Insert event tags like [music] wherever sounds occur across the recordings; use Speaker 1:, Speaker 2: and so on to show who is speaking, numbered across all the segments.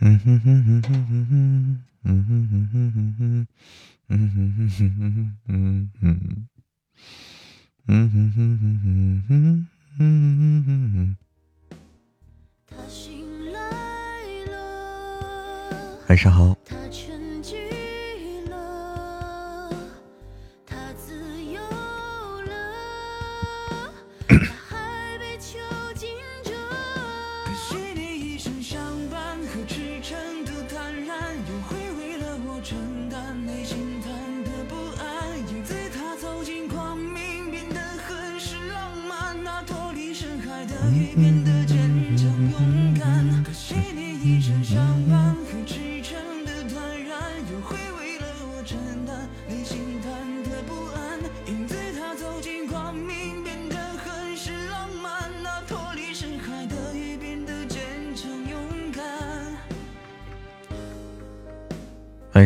Speaker 1: 嗯哼哼哼哼哼哼，嗯哼哼哼哼，嗯哼哼哼哼哼，嗯哼哼哼哼哼，嗯哼哼哼。晚上好。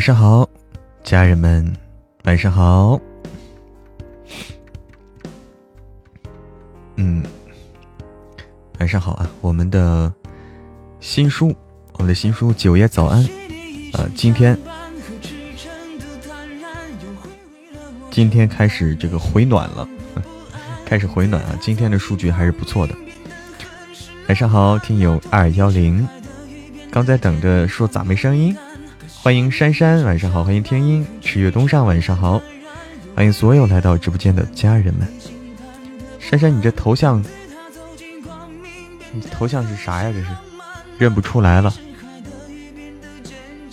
Speaker 1: 上好，家人们，晚上好。嗯，晚上好啊！我们的新书，我们的新书《九爷早安》啊，今天今天开始这个回暖了，[laughs] 开始回暖啊！今天的数据还是不错的。晚上好，听友二幺零，刚在等着说咋没声音。欢迎珊珊，晚上好！欢迎天音，赤月东上，晚上好！欢迎所有来到直播间的家人们。珊珊，你这头像，你头像是啥呀？这是认不出来了。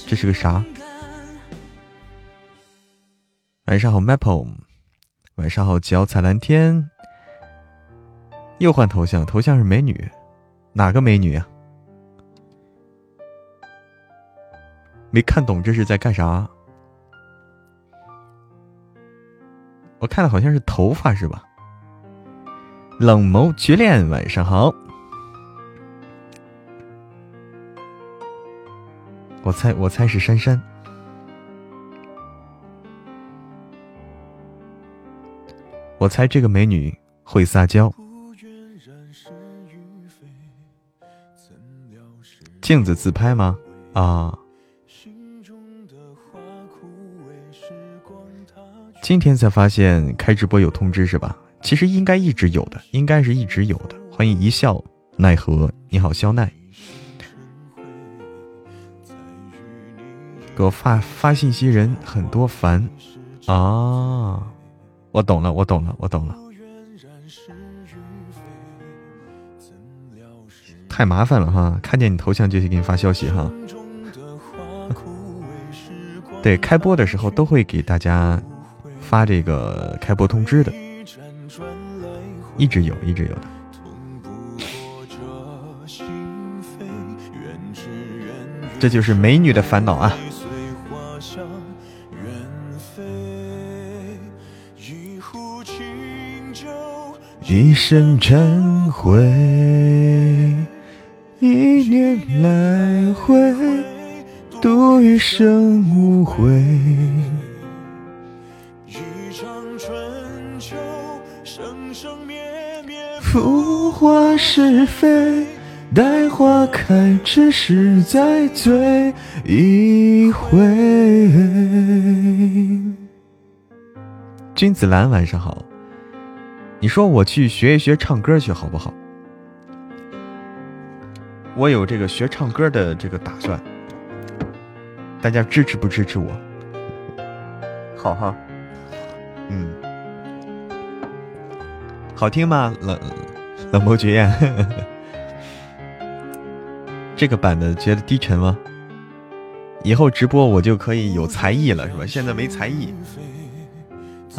Speaker 1: 这是个啥？晚上好，Maple。晚上好，脚踩蓝天。又换头像，头像是美女，哪个美女呀？没看懂这是在干啥？我看的好像是头发是吧？冷眸绝恋，晚上好。我猜，我猜是珊珊。我猜这个美女会撒娇。镜子自拍吗？啊。今天才发现开直播有通知是吧？其实应该一直有的，应该是一直有的。欢迎一笑奈何，你好肖奈，给我发发信息人很多烦啊！我懂了，我懂了，我懂了。太麻烦了哈，看见你头像就去给你发消息哈。[laughs] 对，开播的时候都会给大家。发这个开播通知的，一直有，一直有的。这就是美女的烦恼啊！一生忏悔，一念来回，度余生无悔。是非，待花开，只是再醉一回。君子兰，晚上好。你说我去学一学唱歌去，好不好？我有这个学唱歌的这个打算，大家支持不支持我？好哈，嗯，好听吗？冷。冷漠绝艳，[laughs] 这个版的觉得低沉吗？以后直播我就可以有才艺了，是吧？现在没才艺，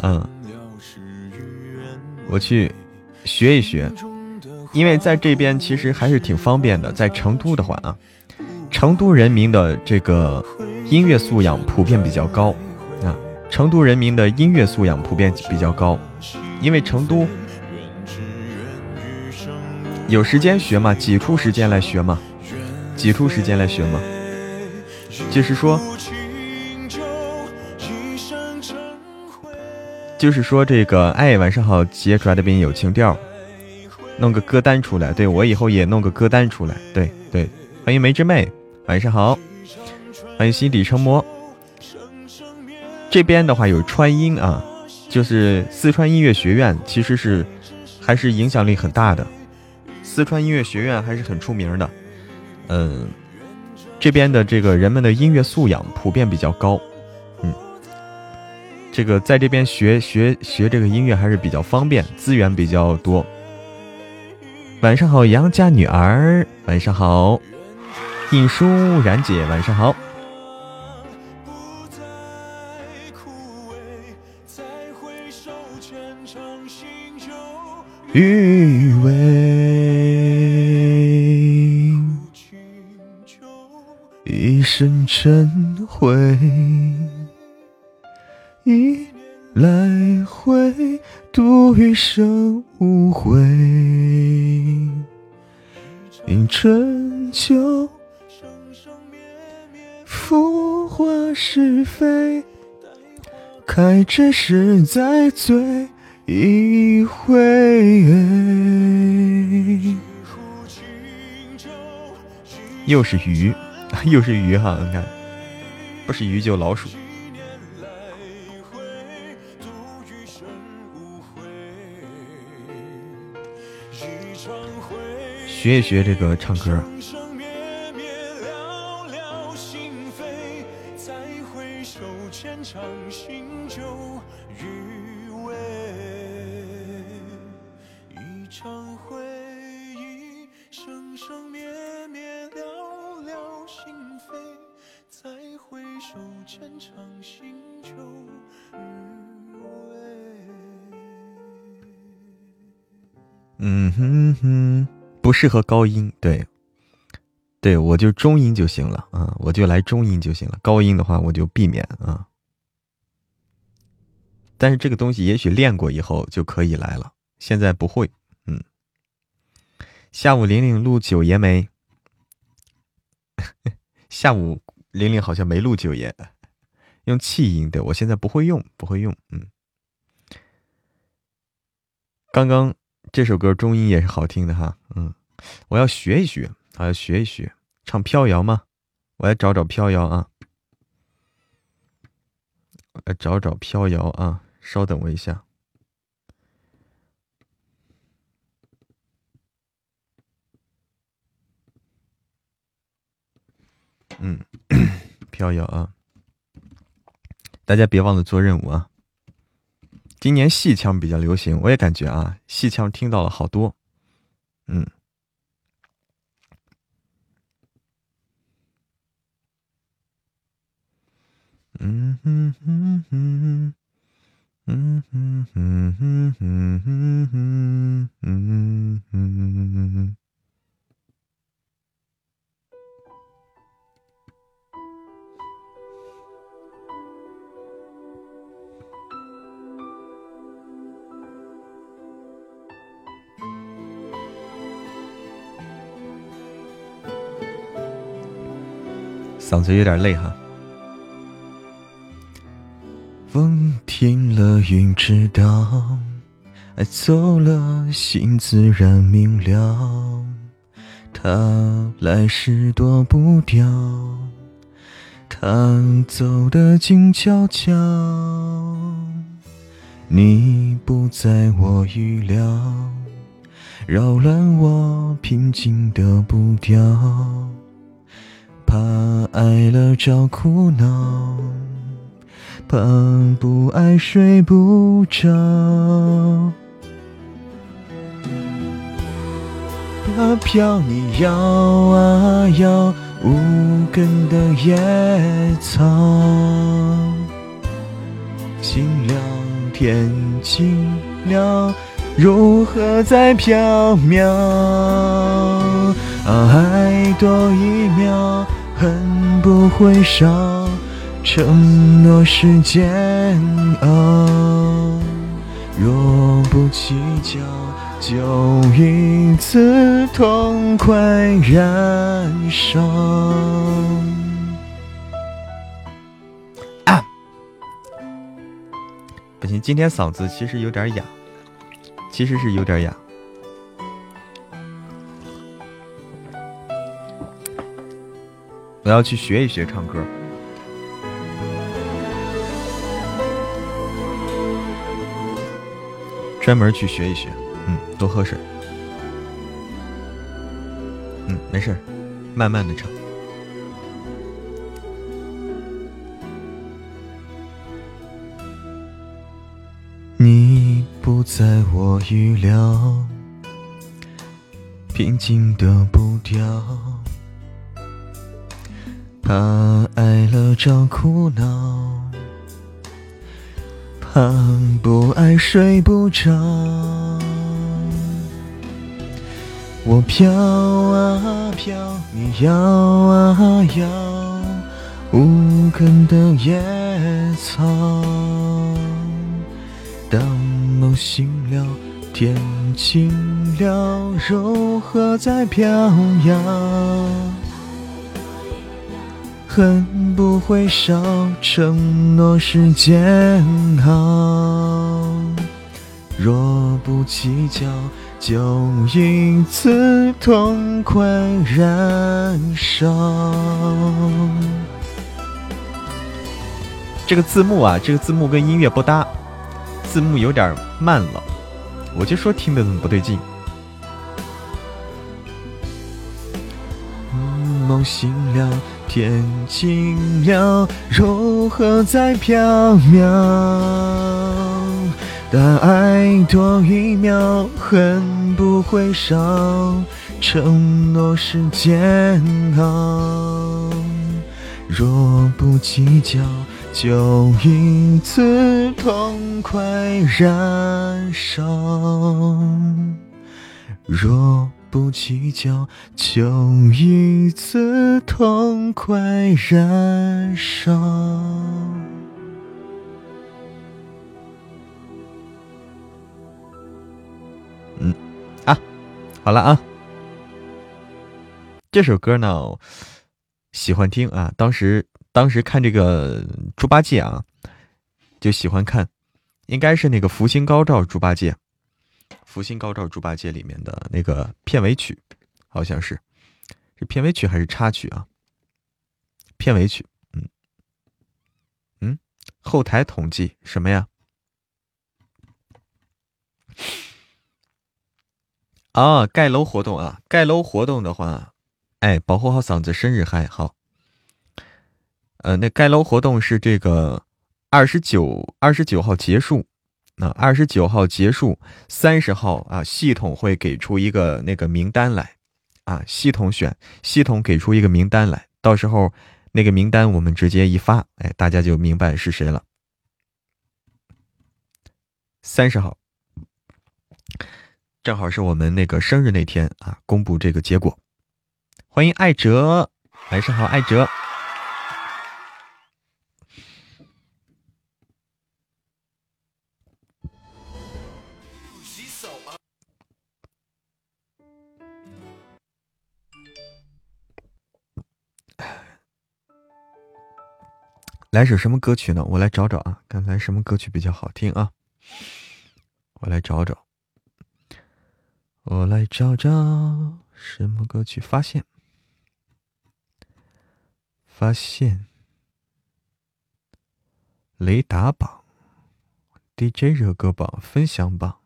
Speaker 1: 嗯，我去学一学，因为在这边其实还是挺方便的。在成都的话啊，成都人民的这个音乐素养普遍比较高啊，成都人民的音乐素养普遍比较高，因为成都。有时间学嘛，挤出时间来学嘛，挤出时间来学嘛。就是说，就是说这个，哎，晚上好，杰出来的比你有情调，弄个歌单出来。对我以后也弄个歌单出来。对对，欢迎梅之妹，晚上好，欢迎心底成魔。这边的话有川音啊，就是四川音乐学院，其实是还是影响力很大的。四川音乐学院还是很出名的，嗯，这边的这个人们的音乐素养普遍比较高，嗯，这个在这边学学学这个音乐还是比较方便，资源比较多。晚上好，杨家女儿，晚上好，印书然姐，晚上好。余味，一生尘灰，一来回度余生无悔。一春秋，浮华是非，开只是在醉。一回，又是鱼，[laughs] 又是鱼哈！你看，不是鱼就老鼠。学一学这个唱歌。适合高音，对，对我就中音就行了啊，我就来中音就行了，高音的话我就避免啊。但是这个东西也许练过以后就可以来了，现在不会。嗯，下午玲玲录九爷没？[laughs] 下午玲玲好像没录九爷，用气音对，我现在不会用，不会用。嗯，刚刚。这首歌中音也是好听的哈，嗯，我要学一学，我要学一学。唱飘摇吗？我来找找飘摇啊，我来找找飘摇啊，稍等我一下，嗯，[coughs] 飘摇啊，大家别忘了做任务啊。今年戏腔比较流行，我也感觉啊，戏腔听到了好多，嗯，嗯哼哼哼，嗯哼哼哼哼哼哼，哼哼。嗓子有点累哈。风停了，云知道，爱走了，心自然明了。他来时躲不掉，他走得静悄悄。你不在我预料，扰乱我平静的步调。怕爱了找苦恼，怕不爱睡不着，怕飘你摇啊摇无根的野草，尽量天晴了，如何再飘渺？爱多一秒。恨不会少，承诺是煎熬。若不计较，就一次痛快燃烧。不行，今天嗓子其实有点哑，其实是有点哑。我要去学一学唱歌，专门去学一学。嗯，多喝水。嗯，没事慢慢的唱。你不在我预料，平静的步调，怕爱了找苦恼，不爱睡不着。我飘啊飘，你摇啊摇，无根的野草。当梦醒了，天晴了，柔和在飘摇。恨不会少，承诺是煎熬。若不计较，就一次痛快燃烧。这个字幕啊，这个字幕跟音乐不搭。字幕有点慢了，我就说听的怎么不对劲。梦醒了，天晴了，如何再飘渺。但爱多一秒，恨不会少，承诺是煎熬。若不计较。就一次痛快燃烧，若不计较，就一次痛快燃烧。嗯，啊，好了啊，这首歌呢，喜欢听啊，当时。当时看这个猪八戒啊，就喜欢看，应该是那个《福星高照猪八戒》，《福星高照猪八戒》里面的那个片尾曲，好像是，是片尾曲还是插曲啊？片尾曲，嗯嗯，后台统计什么呀？[coughs] 啊，盖楼活动啊，盖楼活动的话，哎，保护好嗓子，生日嗨好。呃，那盖楼活动是这个二十九二十九号结束，那二十九号结束，三十号啊，系统会给出一个那个名单来，啊，系统选，系统给出一个名单来，到时候那个名单我们直接一发，哎，大家就明白是谁了。三十号，正好是我们那个生日那天啊，公布这个结果。欢迎艾哲，晚上好，艾哲。来首什么歌曲呢？我来找找啊，看来什么歌曲比较好听啊？我来找找，我来找找什么歌曲？发现，发现，雷达榜，DJ 热歌榜，分享榜，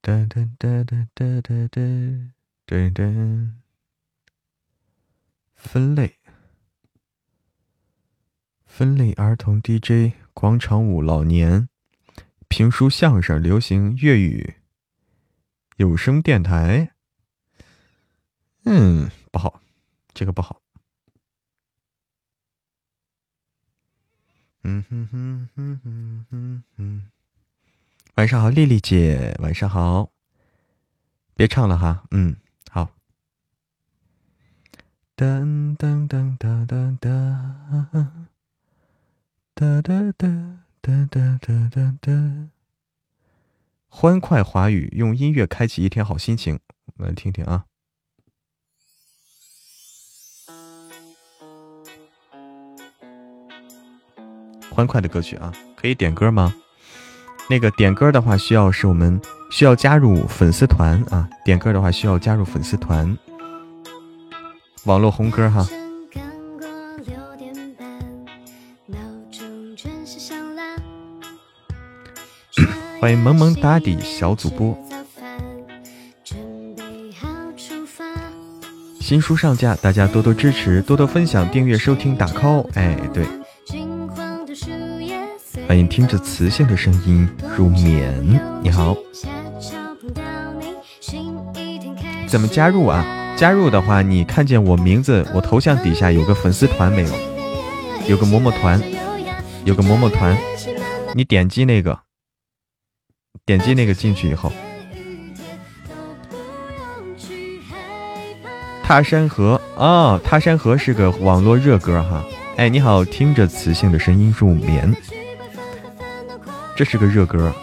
Speaker 1: 噔噔噔噔噔噔噔噔，分类。分类儿童 DJ 广场舞老年评书相声流行粤语有声电台，嗯，不好，这个不好。嗯哼哼哼哼哼哼，晚上好，丽丽姐，晚上好。别唱了哈，嗯，好。噔噔噔噔噔噔。哒哒哒哒哒哒哒哒，欢快华语，用音乐开启一天好心情，我们来听听啊。欢快的歌曲啊，可以点歌吗？那个点歌的话，需要是我们需要加入粉丝团啊。点歌的话，需要加入粉丝团。
Speaker 2: 网络红歌哈。欢迎萌萌哒的小主播。新书上架，大家多多支持，多多分享，订阅、收听、打 call。哎，对。欢迎听着磁性的声音入眠。你好。怎么加入啊？加入的话，你看见我名字，我头像底下有个粉丝团没有？有个么么团，有个么么团，你点击那个。点击那个进去以后，踏山河啊，踏山河是个网络热歌哈。哎，你好，听着磁性的声音入眠，这是个热歌。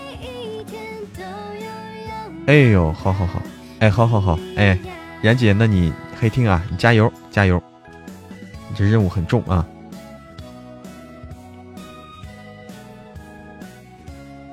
Speaker 2: 哎呦，好好好，哎，好好好，哎，妍姐，那你黑听啊，你加油加油，你这任务很重啊。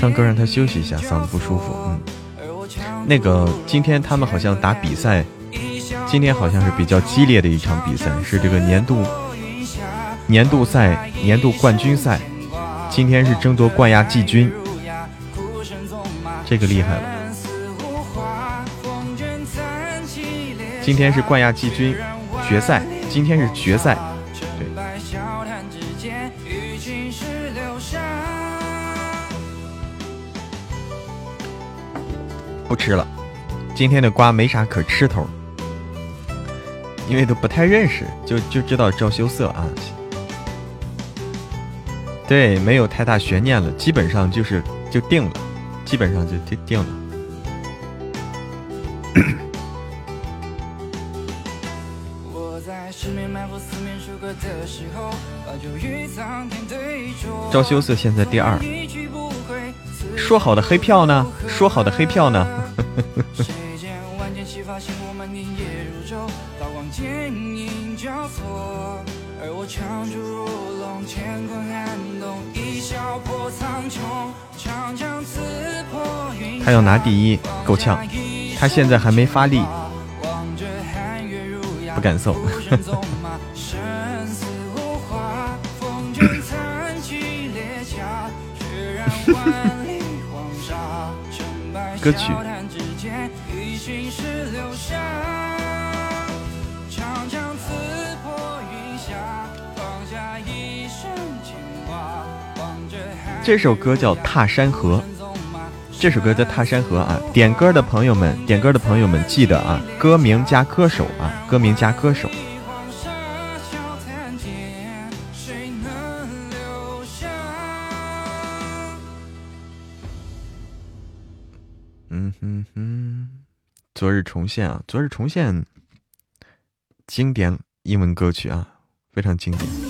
Speaker 2: 唱歌让他休息一下，嗓子不舒服。嗯，那个今天他们好像打比赛，今天好像是比较激烈的一场比赛，是这个年度年度赛、年度冠军赛。今天是争夺冠亚季军，这个厉害了。今天是冠亚季军决赛，今天是决赛，吃了，今天的瓜没啥可吃头，因为都不太认识，就就知道赵羞涩啊。对，没有太大悬念了，基本上就是就定了，基本上就就定了。[coughs] 赵羞涩现在第二，说好的黑票呢？说好的黑票呢？[laughs] 他要拿第一，够呛。他现在还没发力，不敢送。[laughs] [laughs] 歌曲。这首歌叫《踏山河》，这首歌叫《踏山河》啊！点歌的朋友们，点歌的朋友们记得啊，歌名加歌手啊，歌名加歌手。嗯哼哼昨日重现啊！昨日重现，经典英文歌曲啊，非常经典。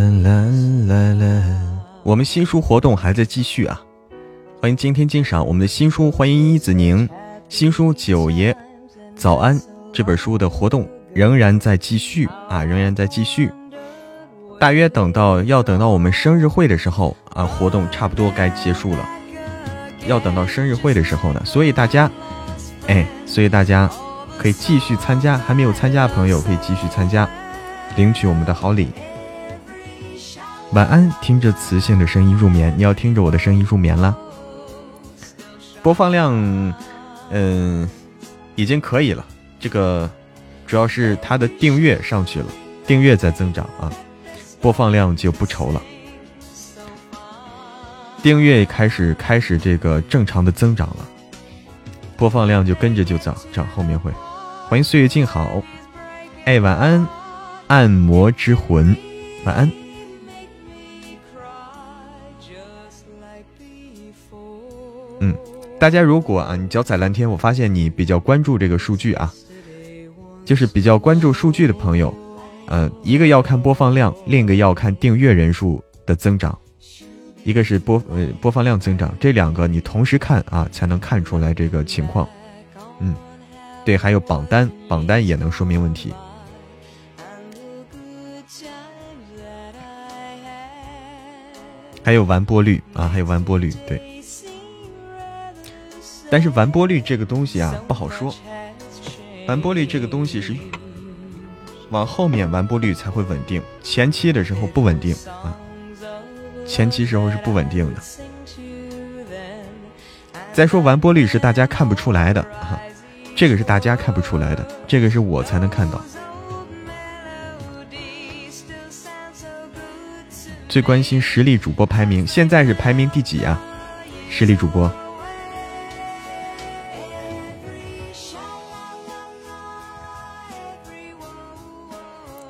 Speaker 1: 啦啦啦啦我们新书活动还在继续啊！欢迎今天鉴赏我们的新书，欢迎一子宁新书《九爷早安》这本书的活动仍然在继续啊，仍然在继续。大约等到要等到我们生日会的时候啊，活动差不多该结束了。要等到生日会的时候呢，所以大家，哎，所以大家可以继续参加，还没有参加的朋友可以继续参加，领取我们的好礼。晚安，听着磁性的声音入眠。你要听着我的声音入眠啦。播放量，嗯，已经可以了。这个主要是它的订阅上去了，订阅在增长啊，播放量就不愁了。订阅开始开始这个正常的增长了，播放量就跟着就涨涨，后面会。欢迎岁月静好，哎，晚安，按摩之魂，晚安。嗯，大家如果啊，你脚踩蓝天，我发现你比较关注这个数据啊，就是比较关注数据的朋友，呃，一个要看播放量，另一个要看订阅人数的增长，一个是播呃播放量增长，这两个你同时看啊，才能看出来这个情况。嗯，对，还有榜单，榜单也能说明问题。还有完播率啊，还有完播率，对。但是完播率这个东西啊不好说，完播率这个东西是往后面完播率才会稳定，前期的时候不稳定啊，前期时候是不稳定的。再说完播率是大家看不出来的啊，这个是大家看不出来的，这个是我才能看到。最关心实力主播排名，现在是排名第几啊？实力主播。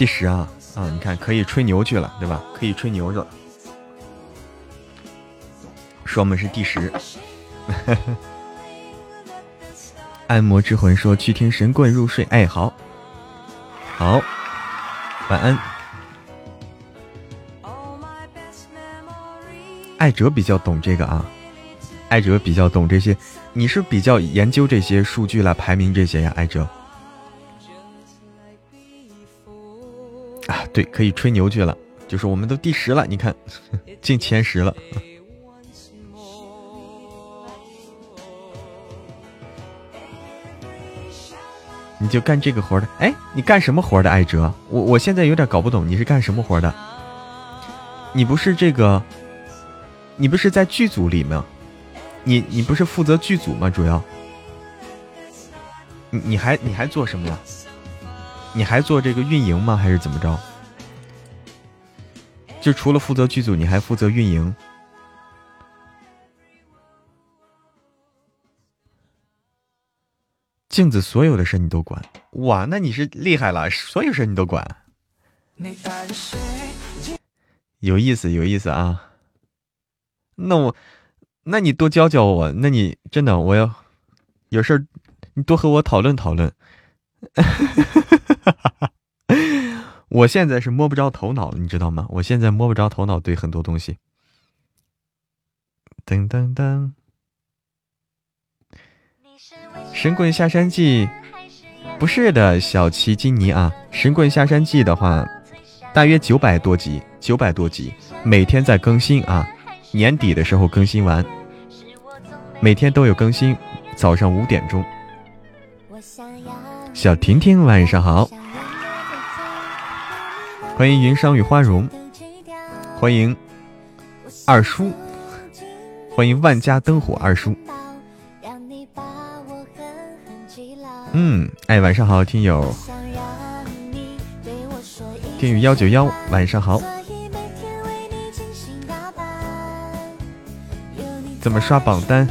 Speaker 1: 第十啊啊！你看，可以吹牛去了，对吧？可以吹牛去了，说我们是第十。[laughs] 按摩之魂说去听神棍入睡，哎，好，好，晚安。艾哲比较懂这个啊，艾哲比较懂这些，你是比较研究这些数据来排名这些呀，艾哲。对，可以吹牛去了，就是我们都第十了，你看 [laughs] 进前十了。你就干这个活的，哎，你干什么活的，艾哲？我我现在有点搞不懂，你是干什么活的？你不是这个，你不是在剧组里吗？你你不是负责剧组吗？主要，你你还你还做什么呀？你还做这个运营吗？还是怎么着？就除了负责剧组，你还负责运营。镜子所有的事你都管，哇，那你是厉害了，所有事你都管，有意思，有意思啊。那我，那你多教教我，那你真的我要有事儿，你多和我讨论讨论。我现在是摸不着头脑，你知道吗？我现在摸不着头脑，对很多东西。噔噔噔，《神棍下山记》不是的，小奇金尼啊，《神棍下山记》的话，大约九百多集，九百多集，每天在更新啊，年底的时候更新完，每天都有更新，早上五点钟。小婷婷，晚上好！欢迎云裳与花容，欢迎二叔，欢迎万家灯火二叔。嗯，哎，晚上好，听友，听友幺九幺，晚上好。怎么刷榜单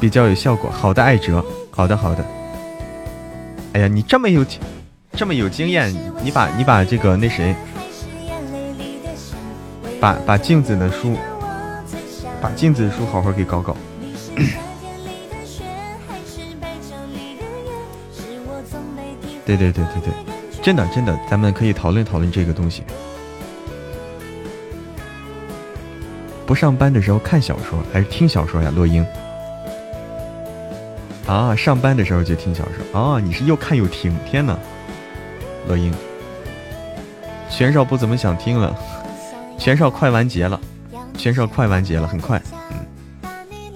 Speaker 1: 比较有效果？好的，艾哲，好的，好的。哎呀，你这么有，这么有经验，你把你把这个那谁，把把镜子的书，把镜子的书好好给搞搞。[coughs] 对对对对对，真的真的，咱们可以讨论讨论这个东西。不上班的时候看小说，还是听小说呀？洛英。啊，上班的时候就听小说。啊，你是又看又听，天呐。乐英，全少不怎么想听了，全少快完结了，全少快完结了，很快，嗯，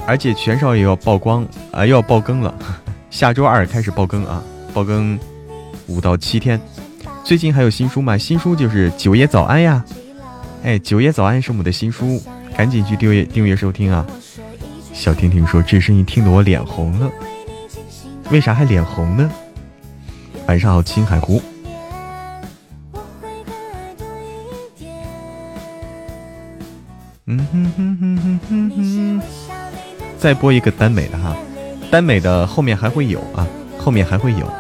Speaker 1: 而且全少也要曝光啊，又要爆更了，[laughs] 下周二开始爆更啊，爆更五到七天。最近还有新书吗？新书就是九爷早安呀，哎，九爷早安是我们的新书，赶紧去订阅订阅收听啊。小婷婷说：“这声音听得我脸红了，为啥还脸红呢？”晚上好，青海湖。嗯哼哼哼哼哼哼，再播一个耽美的哈，耽美的后面还会有啊，后面还会有，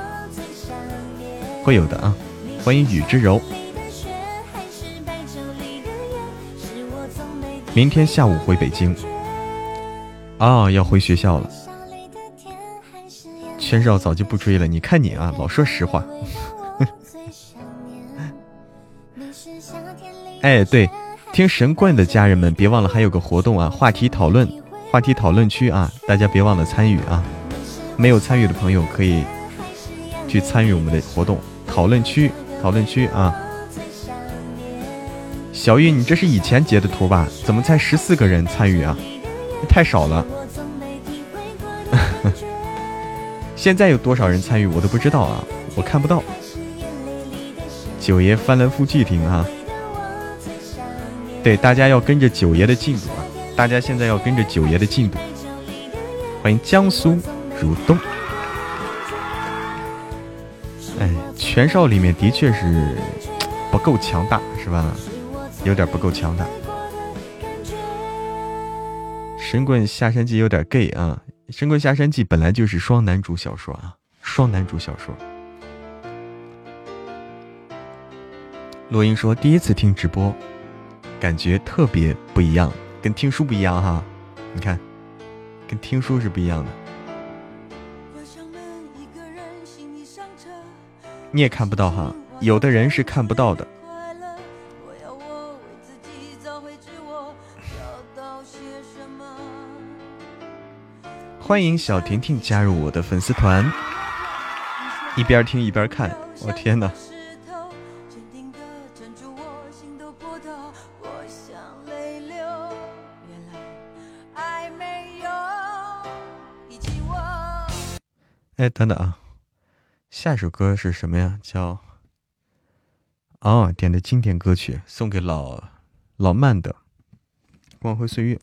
Speaker 1: 会有的啊。欢迎雨之柔，明天下午回北京啊，要回学校了。圈少早就不追了，你看你啊，老说实话。[laughs] 哎，对。听神棍的家人们，别忘了还有个活动啊！话题讨论，话题讨论区啊，大家别忘了参与啊！没有参与的朋友可以去参与我们的活动讨论区，讨论区啊！小玉，你这是以前截的图吧？怎么才十四个人参与啊？太少了！[laughs] 现在有多少人参与我都不知道啊，我看不到。九爷翻来覆去听啊！对，大家要跟着九爷的进度啊！大家现在要跟着九爷的进度。欢迎江苏如东。哎，全少里面的确是不够强大，是吧？有点不够强大。神棍下山记有点 gay 啊！神棍下山记本来就是双男主小说啊，双男主小说。罗英说第一次听直播。感觉特别不一样，跟听书不一样哈。你看，跟听书是不一样的。你也看不到哈，有的人是看不到的。欢迎小婷婷加入我的粉丝团，一边听一边看。我天哪！哎，等等啊，下一首歌是什么呀？叫哦，点的经典歌曲，送给老老曼的《光辉岁月》。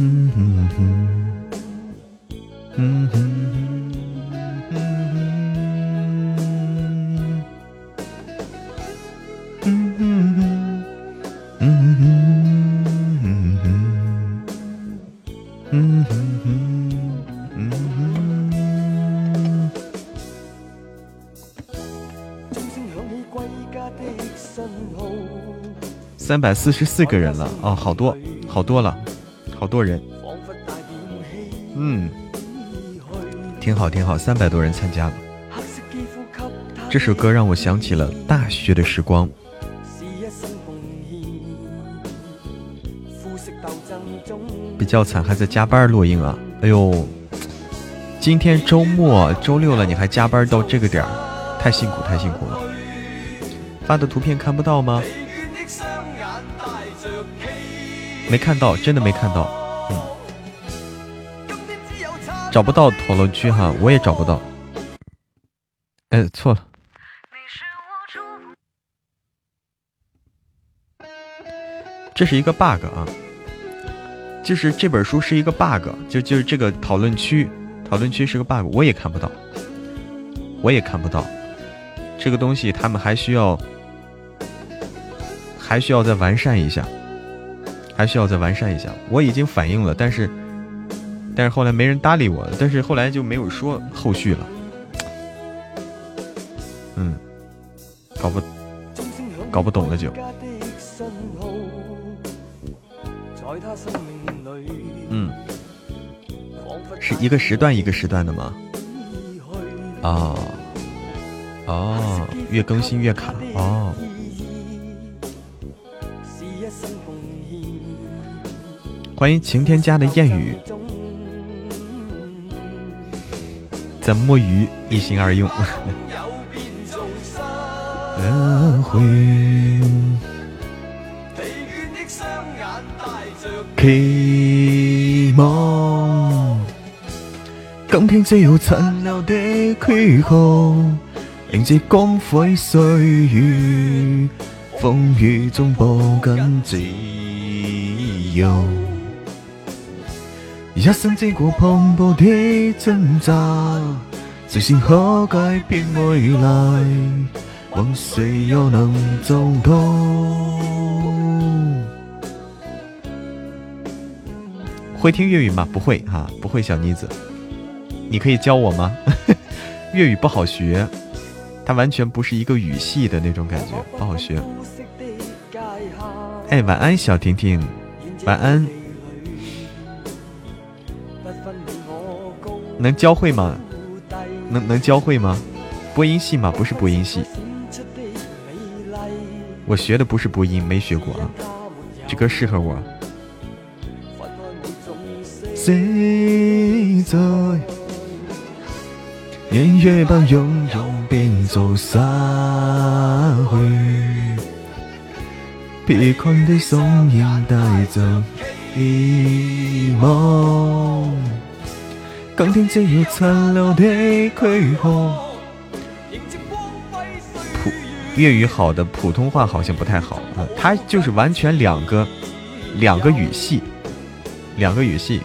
Speaker 1: 嗯哼哼，嗯哼。三百四十四个人了哦，好多好多了，好多人，嗯，挺好挺好，三百多人参加了。这首歌让我想起了大学的时光。比较惨，还在加班录音啊！哎呦，今天周末周六了，你还加班到这个点儿，太辛苦太辛苦了。发的图片看不到吗？没看到，真的没看到，嗯，找不到讨论区哈，我也找不到。哎，错了，这是一个 bug 啊，就是这本书是一个 bug，就就是这个讨论区，讨论区是个 bug，我也看不到，我也看不到，这个东西他们还需要，还需要再完善一下。还需要再完善一下。我已经反映了，但是，但是后来没人搭理我，但是后来就没有说后续了。嗯，搞不搞不懂了就。是一个时段一个时段的吗？哦哦，越更新越卡哦。欢迎晴天家的谚语，怎摸鱼一心二用。[laughs] 期望，今天只有残留的躯壳，迎接光辉岁月，风雨中抱紧自由。一生经过蓬勃的挣扎，最先可改变未来，往谁又能走到？会听粤语吗？不会哈，不会。小妮子，你可以教我吗？[laughs] 粤语不好学，它完全不是一个语系的那种感觉，不好学。哎，晚安，小婷婷，晚安。能教会吗？能能教会吗？播音系吗？不是播音系。我学的不是播音，没学过啊。这歌适合我。谁在？年月把拥有变做失去，疲困的双眼带着希望。今天只有残留的躯壳。普粤语好的普通话好像不太好啊，它就是完全两个两个语系，两个语系。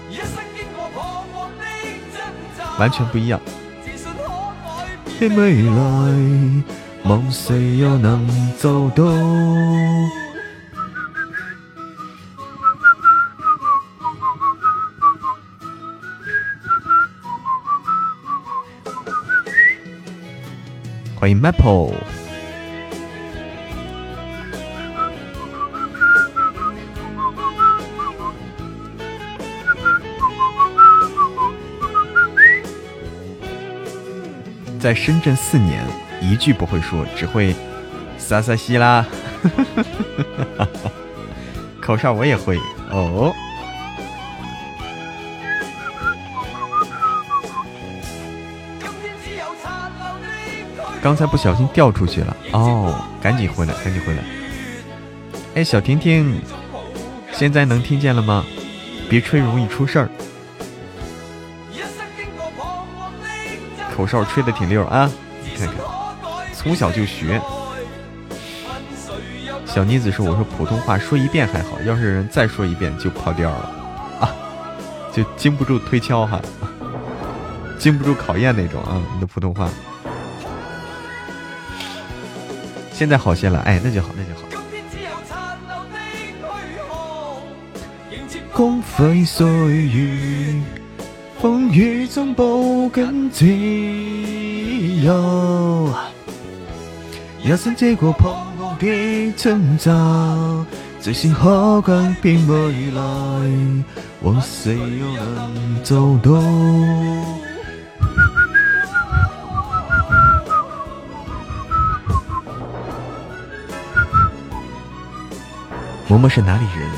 Speaker 1: 完全不一样。的未来，梦谁又能做到？欢迎 Maple。在深圳四年，一句不会说，只会撒撒西啦。[laughs] 口哨我也会哦。刚才不小心掉出去了哦，赶紧回来，赶紧回来。哎，小婷婷，现在能听见了吗？别吹，容易出事儿。口哨吹的挺溜啊！你看看，从小就学。小妮子说：“我说普通话说一遍还好，要是人再说一遍就跑调了啊，就经不住推敲哈，经不住考验那种啊。”你的普通话现在好些了，哎，那就好，那就好。光辉岁月。风雨中抱紧自由，一生这过彷徨的挣扎，最先可改变未来，往谁又能做到？嬷嬷是哪里人？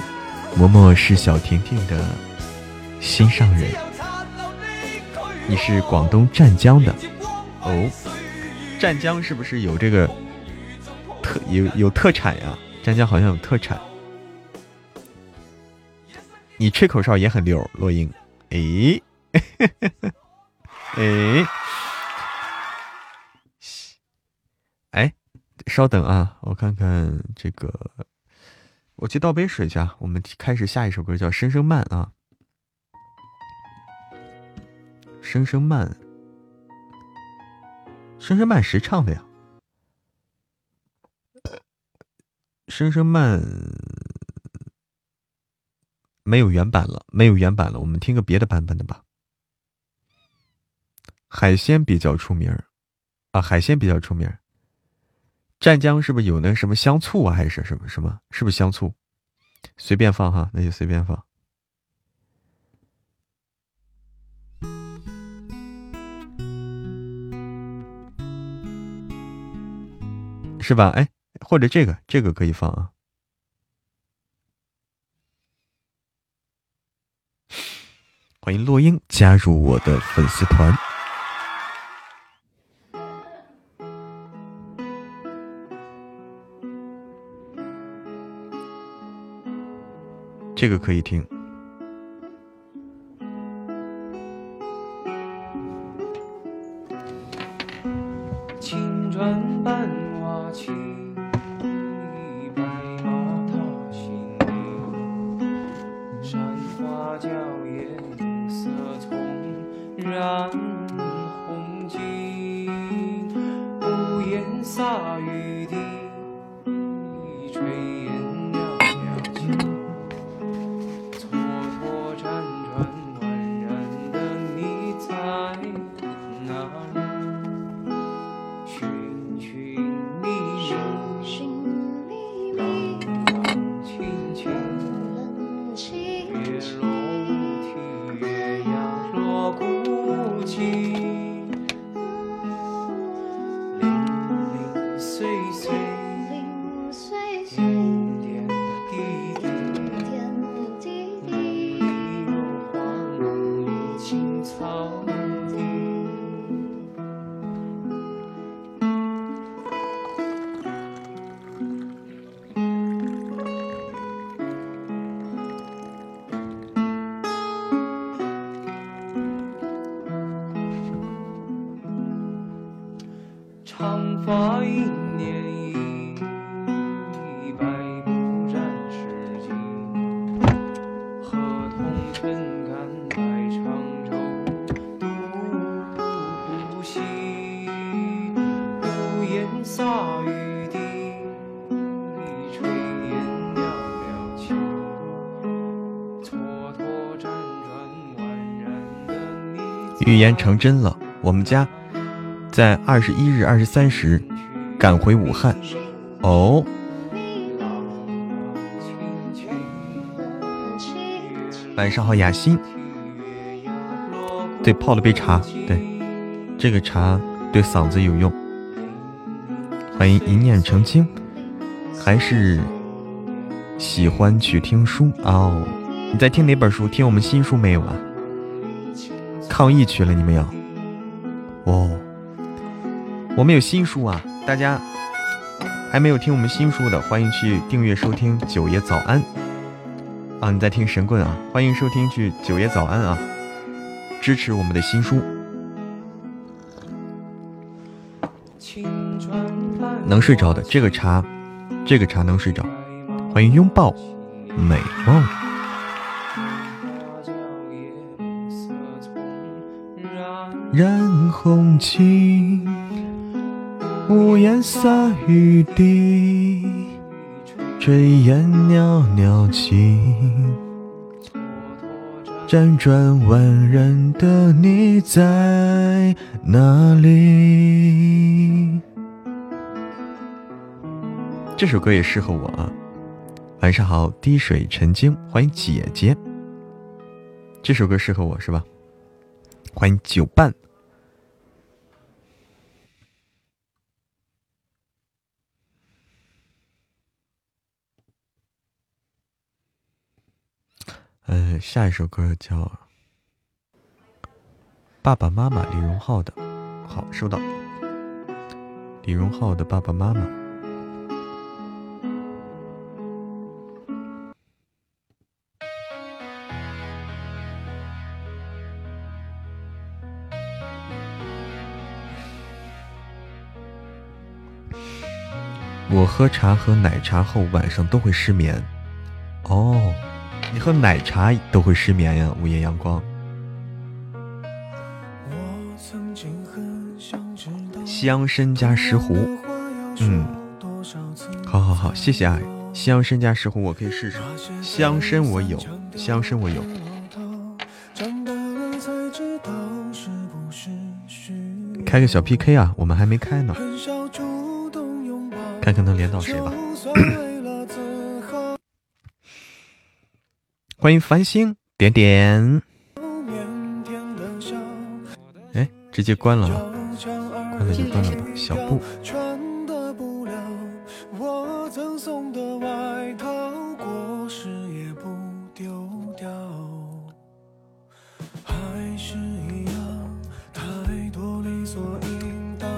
Speaker 1: 嬷嬷是小婷婷的心上人。你是广东湛江的哦，湛江是不是有这个特有有特产呀？湛江好像有特产。你吹口哨也很溜，洛英。哎，哎，哎，稍等啊，我看看这个，我去倒杯水去啊。我们开始下一首歌，叫《声声慢》啊。声声慢，声声慢谁唱的呀？声声慢没有原版了，没有原版了，我们听个别的版本的吧。海鲜比较出名啊，海鲜比较出名湛江是不是有那什么香醋啊，还是什么什么？是不是香醋？随便放哈，那就随便放。
Speaker 3: 是吧？哎，或者这个，这个可以放啊。欢迎落英加入我的粉丝团。这个可以听。言成真了，我们家在二十一日、二十三时赶回武汉。哦，晚上好，雅欣。对，泡了杯茶，对，这个茶对嗓子有用。欢迎一念成清，还是喜欢去听书哦？你在听哪本书？听我们新书没有啊？抗疫去了，你们有？哦，我们有新书啊！大家还没有听我们新书的，欢迎去订阅收听九爷早安啊！你在听神棍啊？欢迎收听去九爷早安啊！支持我们的新书，能睡着的这个茶，这个茶能睡着。欢迎拥抱美梦。红巾，屋檐洒雨滴，炊烟袅袅起。辗转万人的你在哪里？这首歌也适合我啊！晚上好，滴水成晶，欢迎姐姐。这首歌适合我是吧？欢迎酒伴。嗯，下一首歌叫《爸爸妈妈》，李荣浩的。好，收到。李荣浩的《爸爸妈妈》。我喝茶和奶茶后晚上都会失眠。哦。你喝奶茶都会失眠呀，午夜阳光。西参加石斛，嗯，好好好，谢谢啊。西参加石斛我可以试试，香参我有，香参我有。开个小 PK 啊，我们还没开呢，看看能连到谁吧。欢迎繁星点点，哎，直接关了啊！关了就关了吧。小布，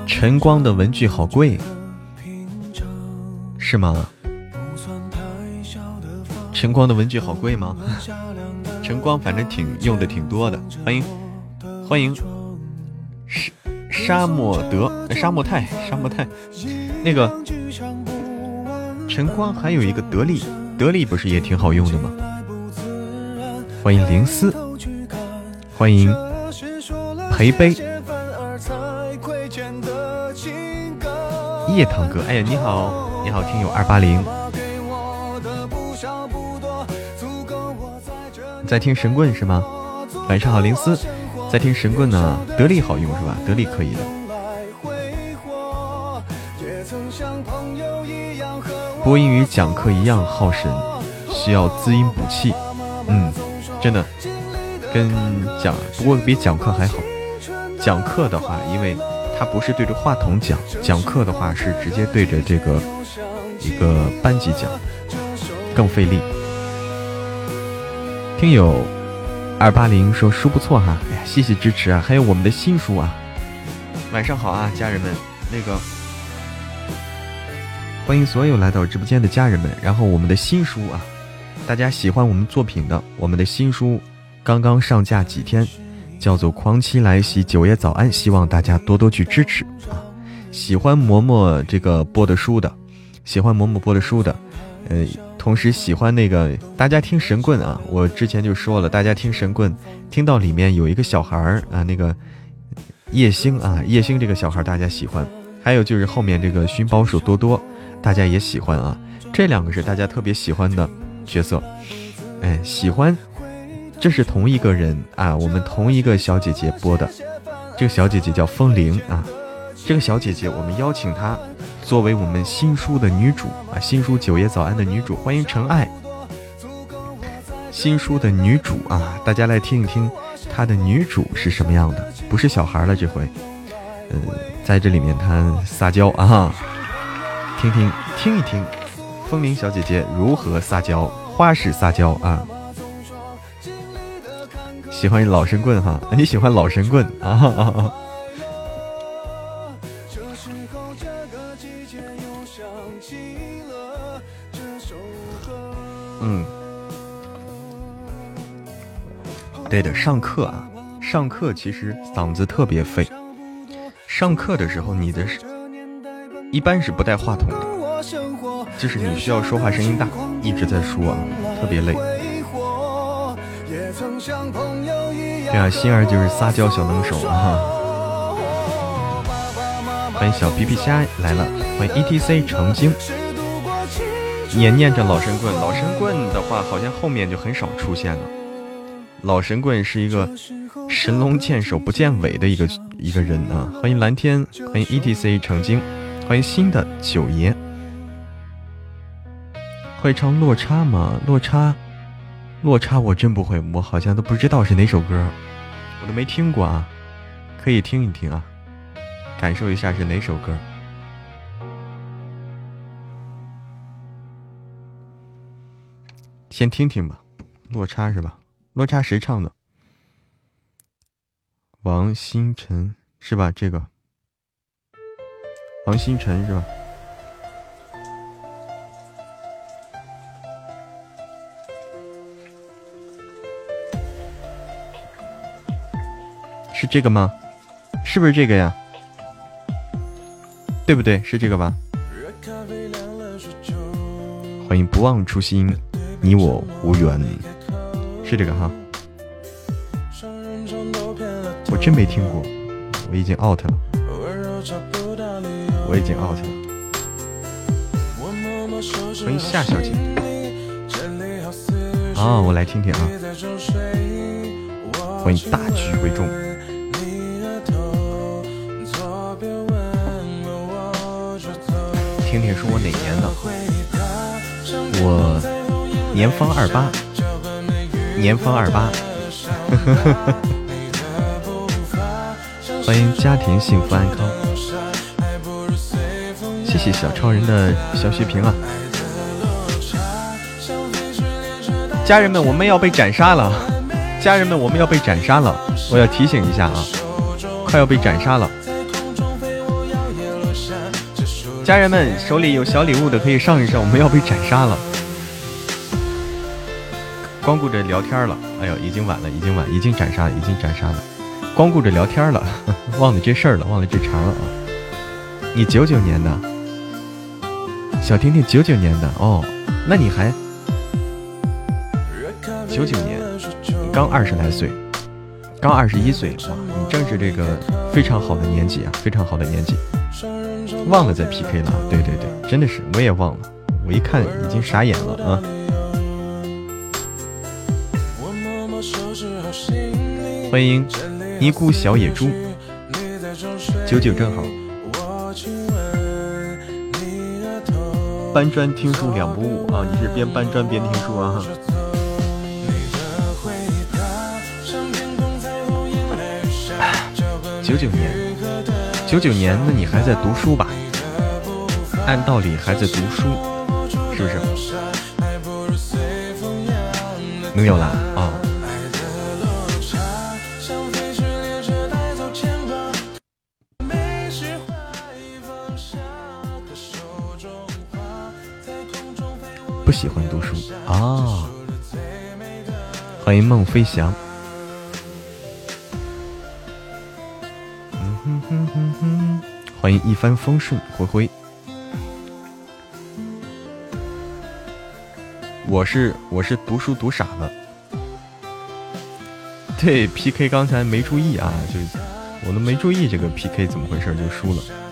Speaker 1: 晨光的文具好贵，是吗？晨光的文具好贵吗？晨光反正挺用的挺多的。欢迎欢迎沙沙漠德沙漠泰沙漠泰，那个晨光还有一个得力得力不是也挺好用的吗？欢迎灵思，欢迎陪杯。夜堂哥，哎呀，你好，你好，听友二八零，在听神棍是吗？晚上好，灵思，在听神棍呢。得力好用是吧？得力可以的。播音与讲课一样耗神，需要滋阴补气。嗯，真的，跟讲不过比讲课还好。讲课的话，因为。他不是对着话筒讲，讲课的话是直接对着这个一个班级讲，更费力。听友二八零说书不错哈，哎呀，谢谢支持啊！还有我们的新书啊，晚上好啊，家人们，那个欢迎所有来到直播间的家人们。然后我们的新书啊，大家喜欢我们作品的，我们的新书刚刚上架几天。叫做狂妻来袭，九爷早安，希望大家多多去支持啊！喜欢嬷嬷这个播的书的，喜欢嬷嬷播的书的，呃，同时喜欢那个大家听神棍啊，我之前就说了，大家听神棍，听到里面有一个小孩儿啊，那个叶星啊，叶星这个小孩儿大家喜欢，还有就是后面这个寻宝手多多，大家也喜欢。啊，这两个是大家特别喜欢的角色，哎，喜欢。这是同一个人啊，我们同一个小姐姐播的，这个小姐姐叫风铃啊，这个小姐姐我们邀请她作为我们新书的女主啊，新书九爷早安的女主，欢迎陈爱，新书的女主啊，大家来听一听她的女主是什么样的，不是小孩了这回，嗯，在这里面她撒娇啊，听听听一听，风铃小姐姐如何撒娇，花式撒娇啊。喜欢老神棍哈，你喜欢老神棍啊？啊啊，对的，上课啊，上课其实嗓子特别废。上课的时候，你的是一般是不带话筒的，就是你需要说话声音大，一直在说，特别累。对啊，心儿就是撒娇小能手啊！欢迎小皮皮虾来了，欢迎 E T C 成精，念念着老神棍。老神棍的话，好像后面就很少出现了。老神棍是一个神龙见首不见尾的一个一个人啊！欢迎蓝天，欢迎 E T C 成精，欢迎新的九爷。会唱落差吗？落差。落差我真不会，我好像都不知道是哪首歌，我都没听过啊，可以听一听啊，感受一下是哪首歌。先听听吧，落差是吧？落差谁唱的？王星辰是吧？这个王星辰是吧？是这个吗？是不是这个呀？对不对？是这个吧？欢迎不忘初心，你我无缘，是这个哈。我真没听过，我已经 out 了，我已经 out 了。欢迎夏小姐。啊，我来听听啊。欢迎大局为重。听听是我哪年的？我年方二八，年方二八。欢迎家庭幸福安康，谢谢小超人的小血瓶啊！家人们，我们要被斩杀了！家人们，我们要被斩杀了！我要提醒一下啊，快要被斩杀了！家人们手里有小礼物的可以上一上，我们要被斩杀了。光顾着聊天了，哎呦，已经晚了，已经晚，已经斩杀了，已经斩杀了。光顾着聊天了，[laughs] 忘了这事儿了，忘了这茬了啊！你九九年的，小婷婷九九年的哦，那你还九九年，你刚二十来岁，刚二十一岁，哇，你正是这个非常好的年纪啊，非常好的年纪。忘了在 PK 了，对对对，真的是，我也忘了，我一看已经傻眼了啊！欢迎尼姑小野猪，九九正好。搬砖听书两不误啊！你是边搬砖边听书啊？九九年，九九年，那你还在读书吧？按道理还在读书，是不是？没有啦欢迎梦飞翔。欢迎一帆风顺，灰灰。我是我是读书读傻了，对 PK 刚才没注意啊，就我都没注意这个 PK 怎么回事就输了。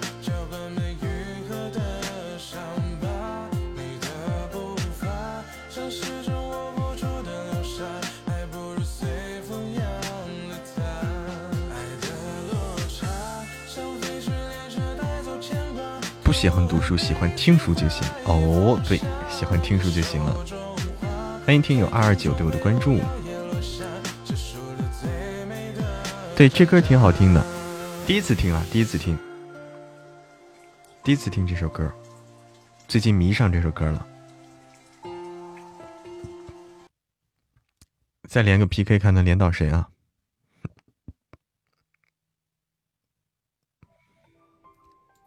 Speaker 1: 书，喜欢听书就行哦。对，喜欢听书就行了。欢迎听友二二九对我的关注。对，这歌挺好听的，第一次听啊，第一次听，第一次听这首歌，最近迷上这首歌了。再连个 PK，看能连到谁啊？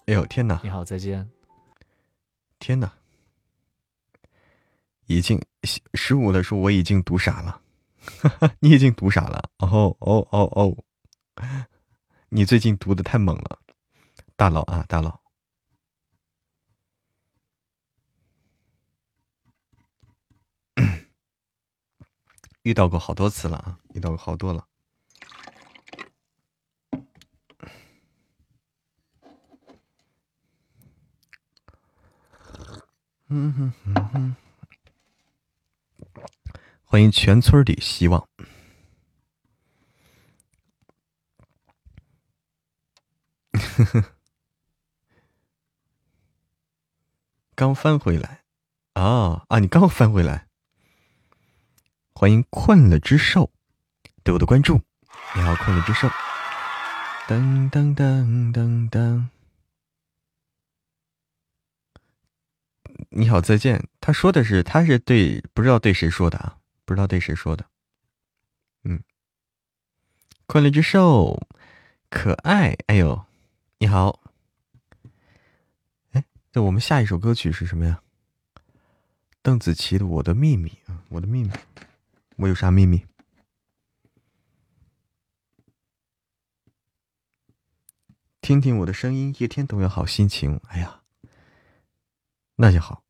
Speaker 1: 哎呦天哪！
Speaker 4: 你好，再见。
Speaker 1: 天哪！已经十五的时候我已经读傻了，[laughs] 你已经读傻了。哦哦哦哦！你最近读的太猛了，大佬啊，大佬！[coughs] 遇到过好多次了啊，遇到过好多了。嗯哼哼哼，欢迎全村的希望。[laughs] 刚翻回来啊啊！你刚翻回来，欢迎困了之兽对我的关注。你好，困了之兽。噔噔噔噔噔。你好，再见。他说的是，他是对，不知道对谁说的啊？不知道对谁说的。嗯，快乐之兽，可爱。哎呦，你好。哎，那我们下一首歌曲是什么呀？邓紫棋的《我的秘密》啊，我的秘密，我有啥秘密？听听我的声音，一天都有好心情。哎呀。那就好。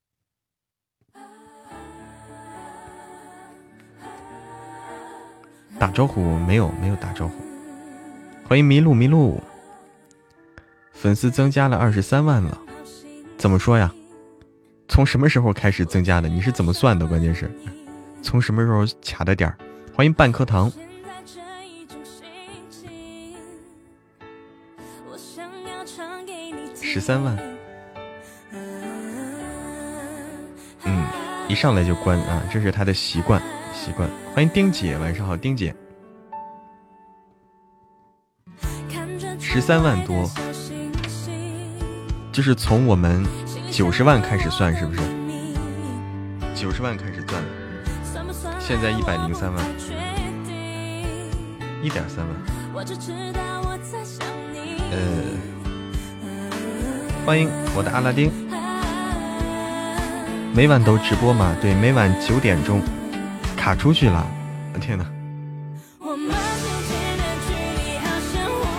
Speaker 1: 打招呼没有？没有打招呼。欢迎迷路迷路，粉丝增加了二十三万了。怎么说呀？从什么时候开始增加的？你是怎么算的？关键是从什么时候卡的点儿？欢迎半颗糖。十三万。一上来就关啊，这是他的习惯习惯。欢迎丁姐，晚上好，丁姐。十三万多，就是从我们九十万开始算，是不是？九十万开始算，现在一百零三万，一点三万。呃，欢迎我的阿拉丁。每晚都直播吗？对，每晚九点钟卡出去了。天哪！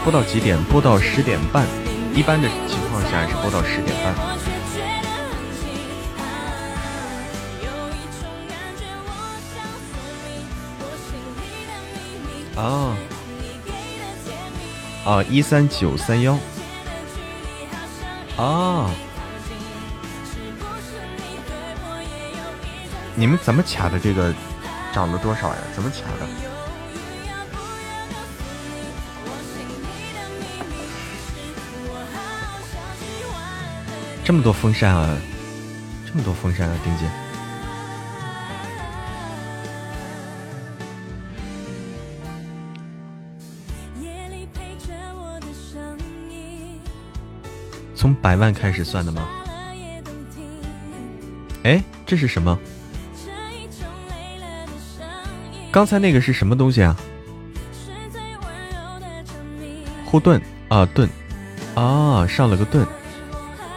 Speaker 1: 播到几点？播到十点半。一般的情况下是播到十点半。啊啊！一三九三幺。啊！你们怎么卡的？这个涨了多少呀？怎么卡的？这么多风扇啊！这么多风扇啊，丁姐。从百万开始算的吗？哎，这是什么？刚才那个是什么东西啊？护盾啊，盾啊，上了个盾。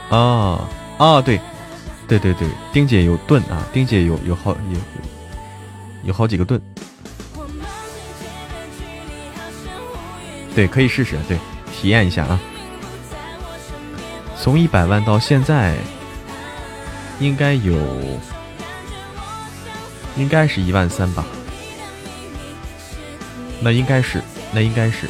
Speaker 1: 啊啊对，对对对，丁姐有盾啊，丁姐有有好有有好几个盾，对，可以试试，对，体验一下啊。从一百万到现在，应该有，应该是一万三吧？那应该是，那应该是。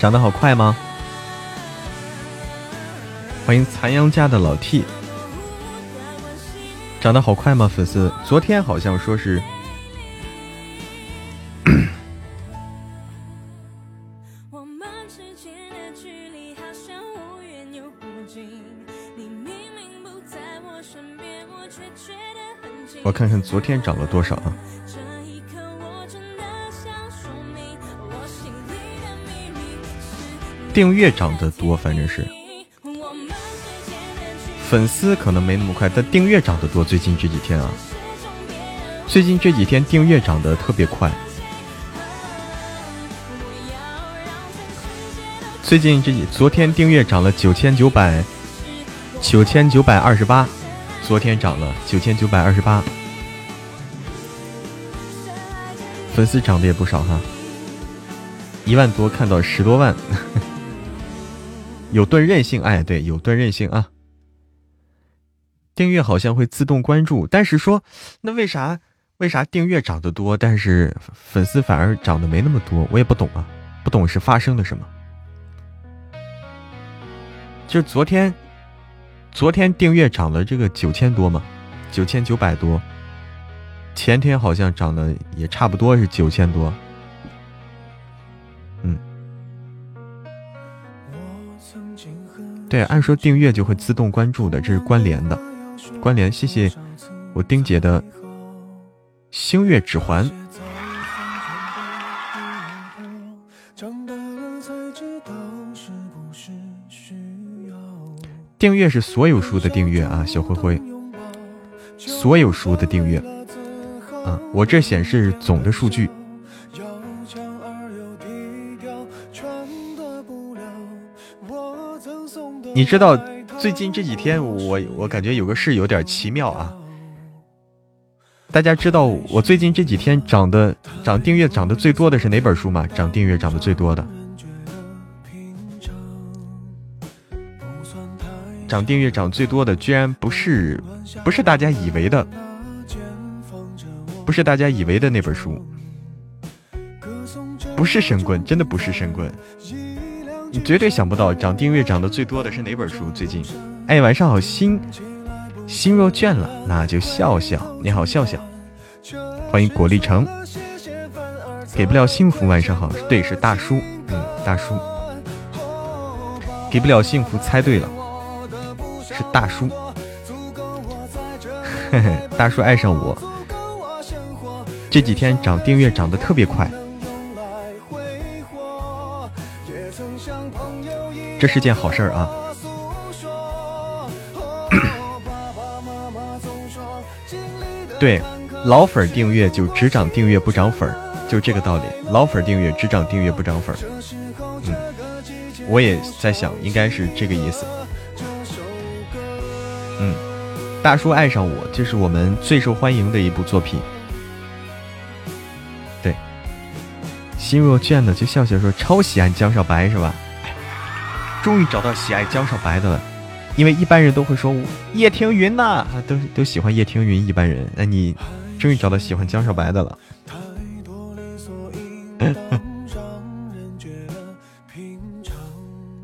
Speaker 1: 长得好快吗？欢迎残阳家的老 T，长得好快吗？粉丝，昨天好像说是，我看看昨天涨了多少啊？订阅涨得多，反正是粉丝可能没那么快，但订阅涨得多。最近这几天啊，最近这几天订阅涨得特别快。最近这几，昨天订阅涨了九千九百九千九百二十八，昨天涨了九千九百二十八，粉丝涨得也不少哈，一万多看到十多万。[laughs] 有盾韧性，哎，对，有盾韧性啊。订阅好像会自动关注，但是说，那为啥为啥订阅涨得多，但是粉丝反而涨得没那么多？我也不懂啊，不懂是发生了什么。就昨天，昨天订阅涨了这个九千多嘛，九千九百多。前天好像涨的也差不多是九千多。嗯对，按说订阅就会自动关注的，这是关联的，关联。谢谢我丁姐的星月指环。订阅是所有书的订阅啊，小灰灰，所有书的订阅。啊，我这显示总的数据。你知道最近这几天我我感觉有个事有点奇妙啊！大家知道我最近这几天涨的涨订阅涨的最多的是哪本书吗？涨订阅涨的最多的，涨订阅涨最多的居然不是不是大家以为的，不是大家以为的那本书，不是神棍，真的不是神棍。你绝对想不到涨订阅涨得最多的是哪本书？最近，哎，晚上好，心心若倦了，那就笑笑。你好，笑笑，欢迎果粒橙。给不了幸福，晚上好，对，是大叔，嗯，大叔，给不了幸福，猜对了，是大叔，嘿嘿，大叔爱上我，这几天涨订阅涨得特别快，这是件好事儿啊。[clears throat] 对，老粉订阅就只涨订阅不涨粉儿，就这个道理。老粉订阅只涨订阅不涨粉儿。嗯，我也在想，应该是这个意思。嗯，大叔爱上我，这是我们最受欢迎的一部作品。对，心若倦了就笑笑说超喜爱江少白是吧？终于找到喜爱江少白的了。因为一般人都会说叶听云呐，都都喜欢叶听云。一般人，那你终于找到喜欢江少白的了。[laughs]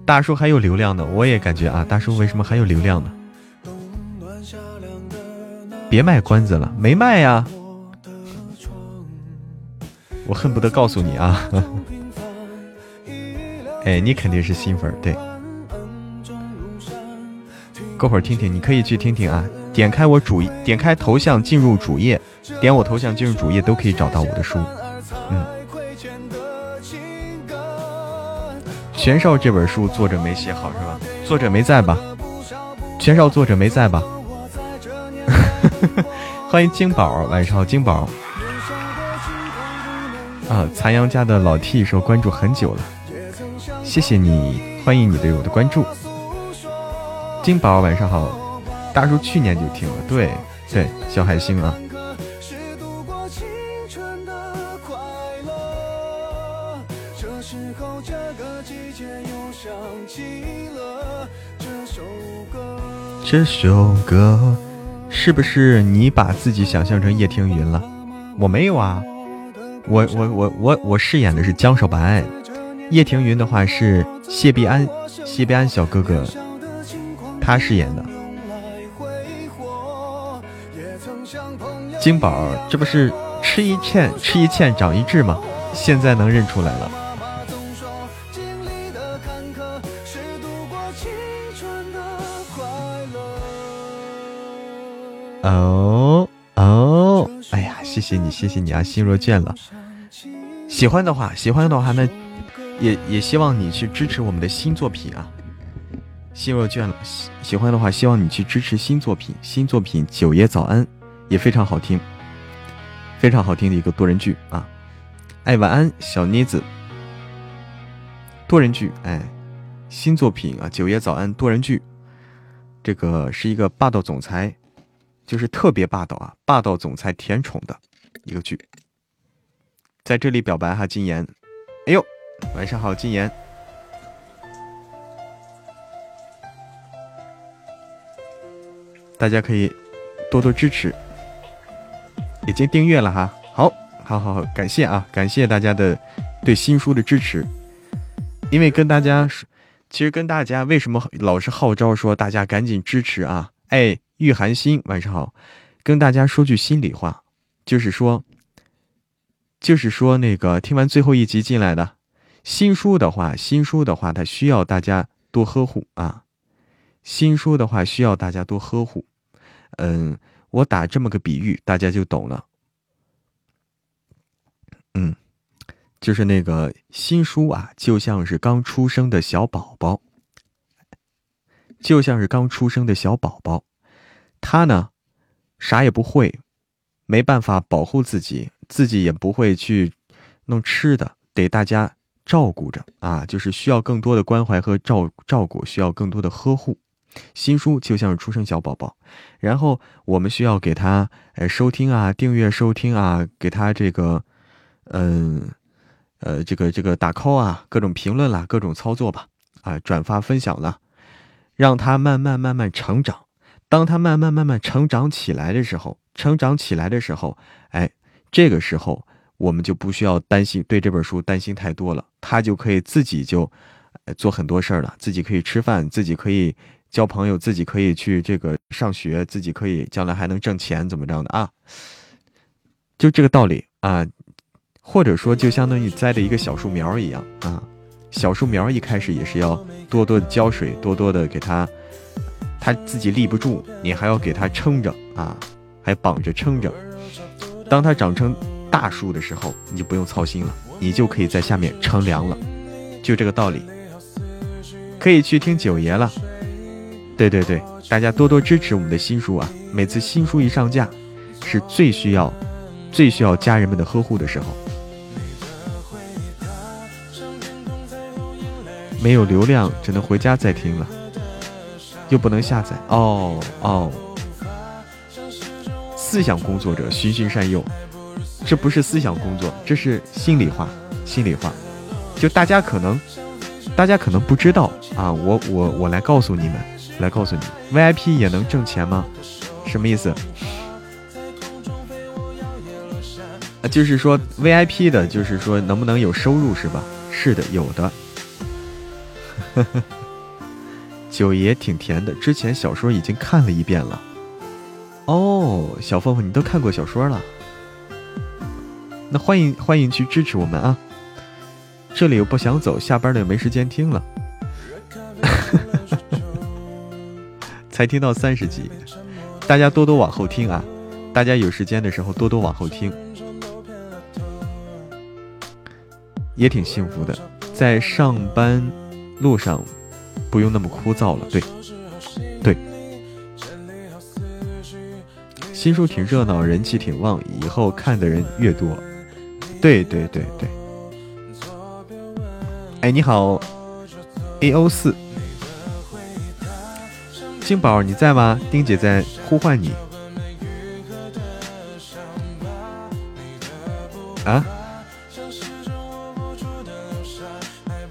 Speaker 1: 大叔还有流量呢，我也感觉啊，大叔为什么还有流量呢？别卖关子了，没卖呀。我恨不得告诉你啊。[laughs] 哎，你肯定是新粉，对。过会儿听听，你可以去听听啊！点开我主，点开头像进入主页，点我头像进入主页都可以找到我的书。嗯，玄少这本书作者没写好是吧？作者没在吧？玄少作者没在吧？[laughs] 欢迎金宝，晚上好，金宝。啊，残阳家的老 T 说关注很久了，谢谢你，欢迎你对我的关注。金宝晚上好，大叔去年就听了，对对，小海星啊。这首歌是不是你把自己想象成叶听云了？我没有啊，我我我我我饰演的是江少白，叶听云的话是谢必安，谢必安小哥哥。他饰演的金宝，这不是吃一堑吃一堑长一智吗？现在能认出来了。哦哦，哎呀，谢谢你，谢谢你啊！心若倦了，喜欢的话，喜欢的话，那也也希望你去支持我们的新作品啊。心若倦了，喜喜欢的话，希望你去支持新作品。新作品《九爷早安》也非常好听，非常好听的一个多人剧啊！哎，晚安，小妮子。多人剧，哎，新作品啊，《九爷早安》多人剧，这个是一个霸道总裁，就是特别霸道啊，霸道总裁甜宠的一个剧。在这里表白哈，金妍。哎呦，晚上好，金妍。大家可以多多支持，已经订阅了哈，好，好，好，好，感谢啊，感谢大家的对新书的支持。因为跟大家，其实跟大家为什么老是号召说大家赶紧支持啊？哎，玉寒心，晚上好，跟大家说句心里话，就是说，就是说那个听完最后一集进来的新书的话，新书的话，它需要大家多呵护啊。新书的话需要大家多呵护。嗯，我打这么个比喻，大家就懂了。嗯，就是那个新书啊，就像是刚出生的小宝宝，就像是刚出生的小宝宝，他呢啥也不会，没办法保护自己，自己也不会去弄吃的，得大家照顾着啊，就是需要更多的关怀和照照顾，需要更多的呵护。新书就像是出生小宝宝，然后我们需要给他呃收听啊、订阅收听啊，给他这个嗯呃这个这个打 call 啊、各种评论啦、各种操作吧啊、转发分享了，让他慢慢慢慢成长。当他慢慢慢慢成长起来的时候，成长起来的时候，哎，这个时候我们就不需要担心对这本书担心太多了，他就可以自己就做很多事儿了，自己可以吃饭，自己可以。交朋友，自己可以去这个上学，自己可以将来还能挣钱，怎么着的啊？就这个道理啊，或者说就相当于栽的一个小树苗一样啊。小树苗一开始也是要多多的浇水，多多的给它，它自己立不住，你还要给它撑着啊，还绑着撑着。当它长成大树的时候，你就不用操心了，你就可以在下面乘凉了，就这个道理。可以去听九爷了。对对对，大家多多支持我们的新书啊！每次新书一上架，是最需要、最需要家人们的呵护的时候。没有流量，只能回家再听了，又不能下载。哦哦，思想工作者循循善诱，这不是思想工作，这是心里话。心里话，就大家可能，大家可能不知道啊，我我我来告诉你们。来告诉你，VIP 也能挣钱吗？什么意思？啊，就是说 VIP 的，就是说能不能有收入是吧？是的，有的。[laughs] 九爷挺甜的，之前小说已经看了一遍了。哦，小凤凤，你都看过小说了？那欢迎欢迎去支持我们啊！这里又不想走，下班了又没时间听了。才听到三十集，大家多多往后听啊！大家有时间的时候多多往后听，也挺幸福的，在上班路上不用那么枯燥了。对，对，新书挺热闹，人气挺旺，以后看的人越多。对对对对。哎，你好，A O 四。金宝，你在吗？丁姐在呼唤你。啊？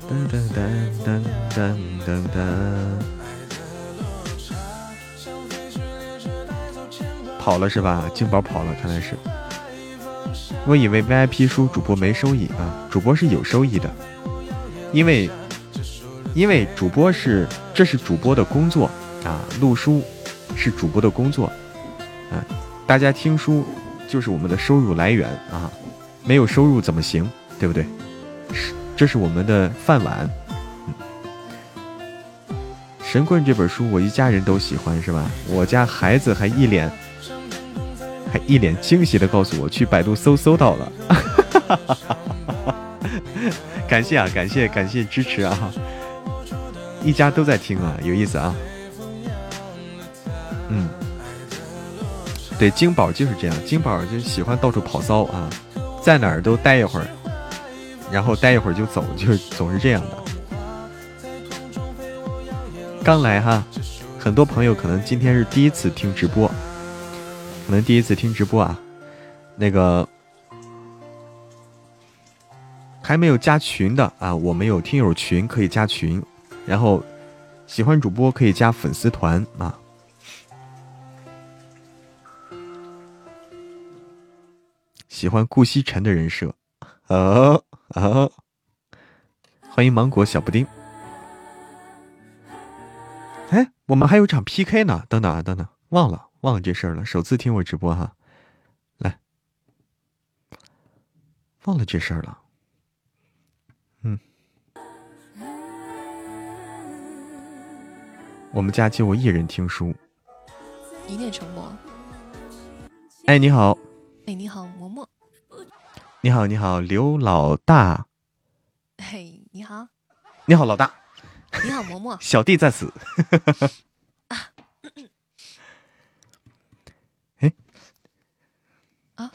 Speaker 1: 噔噔噔噔噔噔噔。跑了是吧？金宝跑了，看来是。我以为 VIP 书主播没收益啊，主播是有收益的，因为因为主播是这是主播的工作。啊，录书是主播的工作，啊，大家听书就是我们的收入来源啊，没有收入怎么行，对不对？是，这是我们的饭碗。神棍这本书，我一家人都喜欢，是吧？我家孩子还一脸还一脸惊喜的告诉我，去百度搜搜到了。[laughs] 感谢啊，感谢感谢支持啊，一家都在听啊，有意思啊。嗯，对，金宝就是这样，金宝就喜欢到处跑骚啊，在哪儿都待一会儿，然后待一会儿就走，就总是这样的。刚来哈，很多朋友可能今天是第一次听直播，可能第一次听直播啊，那个还没有加群的啊，我们有听友群可以加群，然后喜欢主播可以加粉丝团啊。喜欢顾惜辰的人设，啊啊！欢迎芒果小布丁。哎，我们还有场 PK 呢，等等啊，等等，忘了忘了这事儿了。首次听我直播哈，来，忘了这事儿了。嗯，我们家就我一人听书。
Speaker 4: 一念成魔。
Speaker 1: 哎，你好。
Speaker 4: 哎，你好。
Speaker 1: 你好，你好，刘老大。
Speaker 4: 嘿，你好。
Speaker 1: 你好，老大。
Speaker 4: 你好，嬷嬷。[laughs]
Speaker 1: 小弟在此。[laughs] 啊哎。
Speaker 4: 啊。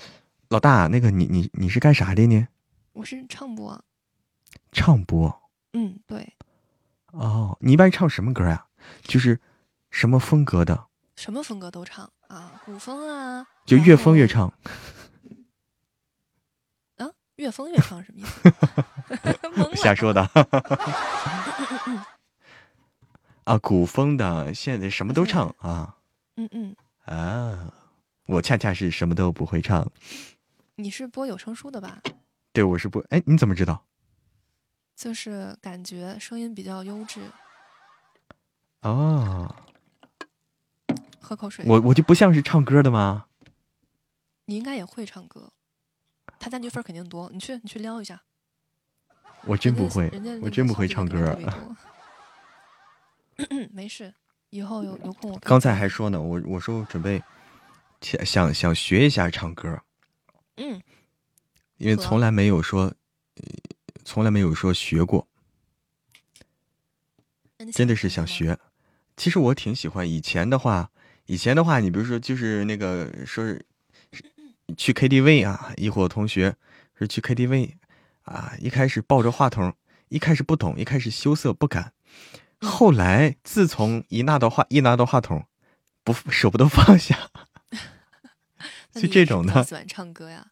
Speaker 1: 老大，那个你你你是干啥的呢？
Speaker 4: 我是唱播。
Speaker 1: 唱播。
Speaker 4: 嗯，对。
Speaker 1: 哦，你一般唱什么歌呀？就是什么风格的？
Speaker 4: 什么风格都唱啊，古风啊。
Speaker 1: 就越疯越唱，
Speaker 4: 啊，越疯越唱什么意思？[laughs]
Speaker 1: 瞎说的。[laughs] 啊，古风的，现在什么都唱啊。
Speaker 4: 嗯嗯。
Speaker 1: 啊，我恰恰是什么都不会唱。
Speaker 4: 你是播有声书的吧？
Speaker 1: 对，我是播。哎，你怎么知道？
Speaker 4: 就是感觉声音比较优质。
Speaker 1: 哦。
Speaker 4: 喝口水。
Speaker 1: 我我就不像是唱歌的吗？
Speaker 4: 你应该也会唱歌，他赞剧分肯定多。你去，你去撩一下。
Speaker 1: 我真不会，我真不会唱歌。[coughs]
Speaker 4: 没事，以后有有空我。
Speaker 1: 刚才还说呢，我我说我准备想想想学一下唱歌。
Speaker 4: 嗯，
Speaker 1: 因为从来没有说，从来没有说学过，真的是想学。其实我挺喜欢以前的话，以前的话，你比如说就是那个说是去 KTV 啊，一伙同学是去 KTV 啊，一开始抱着话筒，一开始不懂，一开始羞涩不敢，后来自从一拿到话一拿到话筒，不舍不得放下，[laughs] 就这种的。
Speaker 4: 喜欢唱歌呀？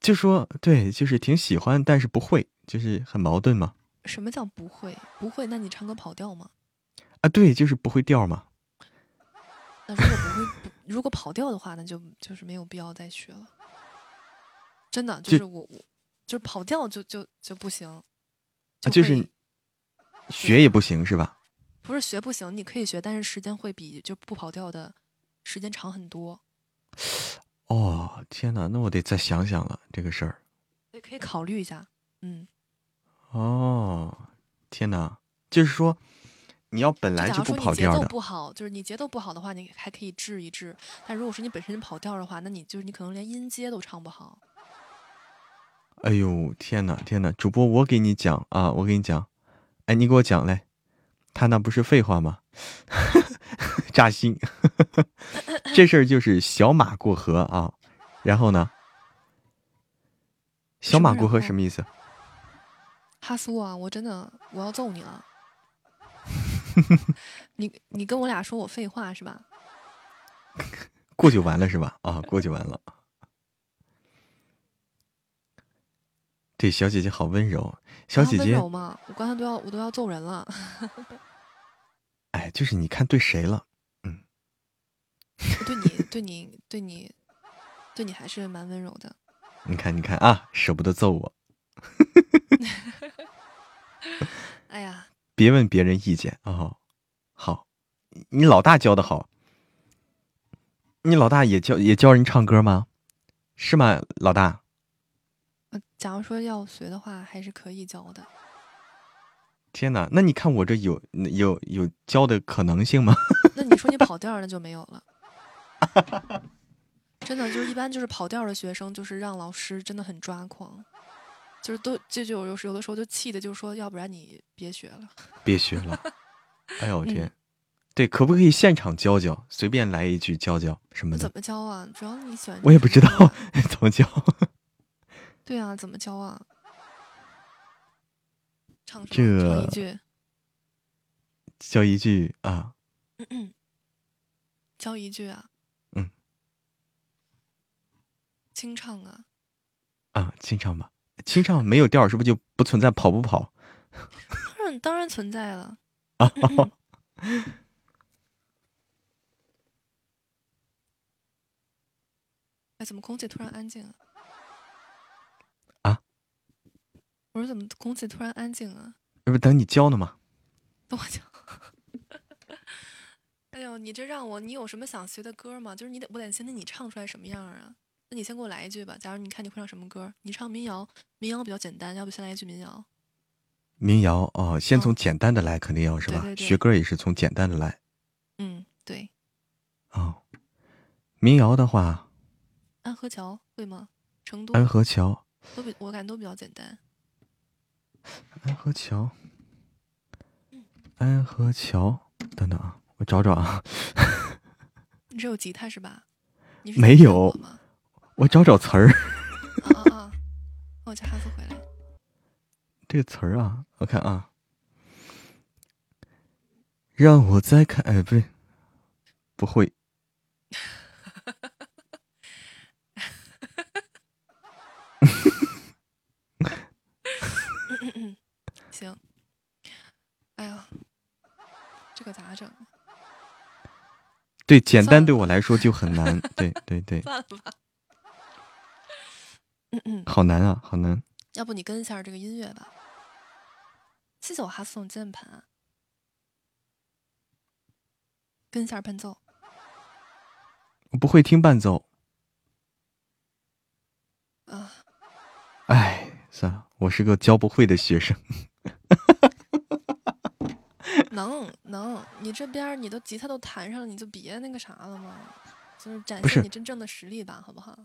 Speaker 1: 就说对，就是挺喜欢，但是不会，就是很矛盾嘛。
Speaker 4: 什么叫不会？不会？那你唱歌跑调吗？
Speaker 1: 啊，对，就是不会调嘛。
Speaker 4: 那如果不会，如果跑调的话，那就就是没有必要再学了。真的，就是我我就是跑调就就就不行。
Speaker 1: 啊，就是学也不行是吧？
Speaker 4: 不是学不行，你可以学，但是时间会比就不跑调的时间长很多。
Speaker 1: 哦，天哪，那我得再想想了这个事儿。
Speaker 4: 也可以考虑一下，嗯。
Speaker 1: 哦，天哪，就是说。你要本来就不跑调的。
Speaker 4: 节奏不好，就是你节奏不好的话，你还可以治一治。但如果说你本身跑调的话，那你就是你可能连音阶都唱不好。
Speaker 1: 哎呦天哪天哪！主播我给你讲啊，我给你讲，哎你给我讲来，他那不是废话吗？[laughs] 扎心，[laughs] 这事儿就是小马过河啊。然后呢？小马过河什么意思？
Speaker 4: 哈苏啊，我真的我要揍你了。[laughs] 你你跟我俩说我废话是吧？[laughs]
Speaker 1: 过就完了是吧？啊，过就完了。对，小姐姐好温柔，小姐姐温
Speaker 4: 柔吗？我刚才都要我都要揍人了。
Speaker 1: 哎，就是你看对谁了？嗯，
Speaker 4: 对你对你对你对你还是蛮温柔的。
Speaker 1: 你看你看啊，舍不得揍我。[laughs]
Speaker 4: 哎呀。
Speaker 1: 别问别人意见啊！好，你老大教的好，你老大也教也教人唱歌吗？是吗，老大？
Speaker 4: 假如说要学的话，还是可以教的。
Speaker 1: 天哪，那你看我这有有有教的可能性吗？[laughs]
Speaker 4: 那你说你跑调那就没有了。真的就是一般就是跑调的学生，就是让老师真的很抓狂。就是都这就有时有的时候就气的，就说要不然你别学了，[laughs]
Speaker 1: 别学了。哎呦我天，对，可不可以现场教教？随便来一句教教什么的？
Speaker 4: 怎么教啊？主要你喜欢
Speaker 1: 我也不知道 [laughs] 怎么教。
Speaker 4: 对啊，怎么教啊？唱
Speaker 1: 这
Speaker 4: 一句，
Speaker 1: 教一句啊？
Speaker 4: 教一句啊？
Speaker 1: 嗯，
Speaker 4: 清唱啊？
Speaker 1: 啊，清唱吧。清唱没有调，是不是就不存在跑不跑？
Speaker 4: 当然当然存在了。
Speaker 1: 啊！[laughs]
Speaker 4: 哎，怎么空气突然安静了？
Speaker 1: 啊？
Speaker 4: 我说怎么空气突然安静了？
Speaker 1: 这不等你教呢吗？
Speaker 4: 等我教。[laughs] 哎呦，你这让我，你有什么想学的歌吗？就是你得，我得先听你唱出来什么样啊？那你先给我来一句吧。假如你看你会唱什么歌，你唱民谣，民谣比较简单，要不先来一句民谣。
Speaker 1: 民谣哦，先从简单的来，肯定要是吧？学歌也是从简单的来。
Speaker 4: 嗯，对。
Speaker 1: 哦，民谣的话，
Speaker 4: 安河桥会吗？成都。
Speaker 1: 安河桥
Speaker 4: 都比我感觉都比较简单。
Speaker 1: 安河桥，安河桥，等等啊，我找找啊。[laughs]
Speaker 4: 你这有吉他是吧？
Speaker 1: 没有。我找找词儿。
Speaker 4: 啊 [laughs] 啊！我叫哈子回来。
Speaker 1: 这个词儿啊，我看啊。让我再看，哎，不对，不会。[laughs]
Speaker 4: 行。哎呀，这个咋整？
Speaker 1: 对，简单对我来说就很难。对对对。[laughs]
Speaker 4: 算了吧。
Speaker 1: 好难啊，好难！
Speaker 4: 要不你跟一下这个音乐吧。谢谢我哈送键盘，跟一下伴奏。
Speaker 1: 我不会听伴奏。
Speaker 4: 啊！
Speaker 1: 哎，算了，我是个教不会的学生。[laughs]
Speaker 4: 能能，你这边你都吉他都弹上了，你就别那个啥了嘛？就是展现你真正的实力吧，好不好？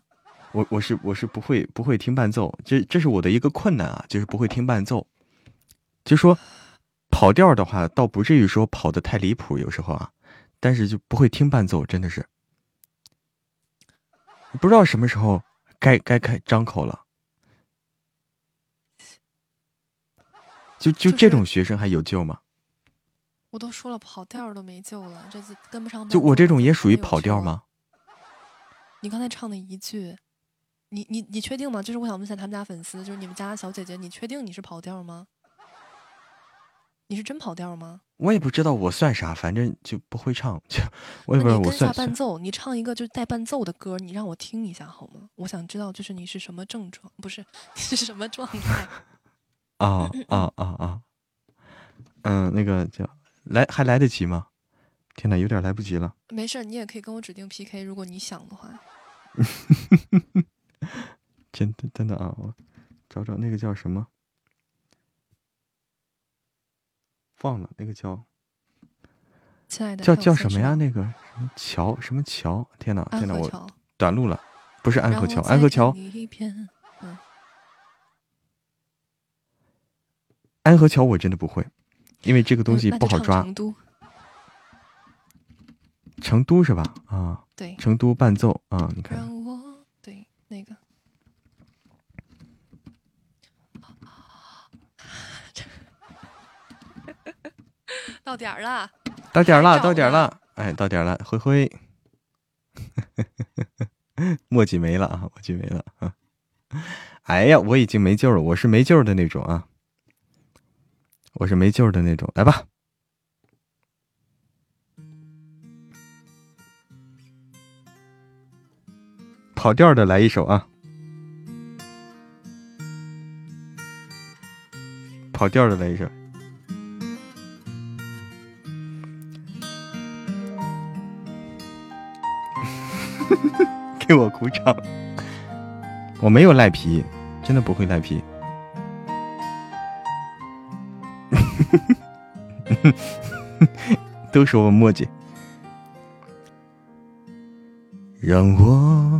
Speaker 1: 我我是我是不会不会听伴奏，这这是我的一个困难啊，就是不会听伴奏。就说跑调的话，倒不至于说跑的太离谱，有时候啊，但是就不会听伴奏，真的是不知道什么时候该该开张口了。就就这种学生还有救吗？
Speaker 4: 我都说了跑调都没救了，这次跟不上。
Speaker 1: 就我这种也属于跑调吗？
Speaker 4: 你刚才唱的一句，你你你确定吗？就是我想问一下他们家粉丝，就是你们家小姐姐，你确定你是跑调吗？你是真跑调吗？
Speaker 1: 我也不知道我算啥，反正就不会唱，就 [laughs] 我也不知道我算。
Speaker 4: 伴奏，你唱一个就是带伴奏的歌，你让我听一下好吗？我想知道就是你是什么症状，不是你是什么状态。[laughs]
Speaker 1: 啊啊啊啊！嗯，那个叫来还来得及吗？天哪，有点来不及了。
Speaker 4: 没事，你也可以跟我指定 PK，如果你想的话。[laughs] [laughs]
Speaker 1: 真的真的啊，我找找那个叫什么，忘了那个叫，
Speaker 4: 亲爱的，
Speaker 1: 叫叫什么呀？那个什么桥什么桥？天哪天哪，我短路了，不是安河桥，安河桥。安河桥我真的不会，因为这个东西不好抓。
Speaker 4: 成都，
Speaker 1: 成都是吧？啊，
Speaker 4: 对，
Speaker 1: 成都伴奏啊，你看。
Speaker 4: 对，那个。[laughs] 到点儿了，
Speaker 1: 到点儿了，到点儿了，哎，到点儿了，灰灰，[laughs] 墨迹没了啊，墨迹没了啊！哎呀，我已经没救了，我是没救的那种啊。我是没救的那种，来吧，跑调的来一首啊，跑调的来一首，[laughs] 给我鼓掌，我没有赖皮，真的不会赖皮。[laughs] 都说我墨迹，让我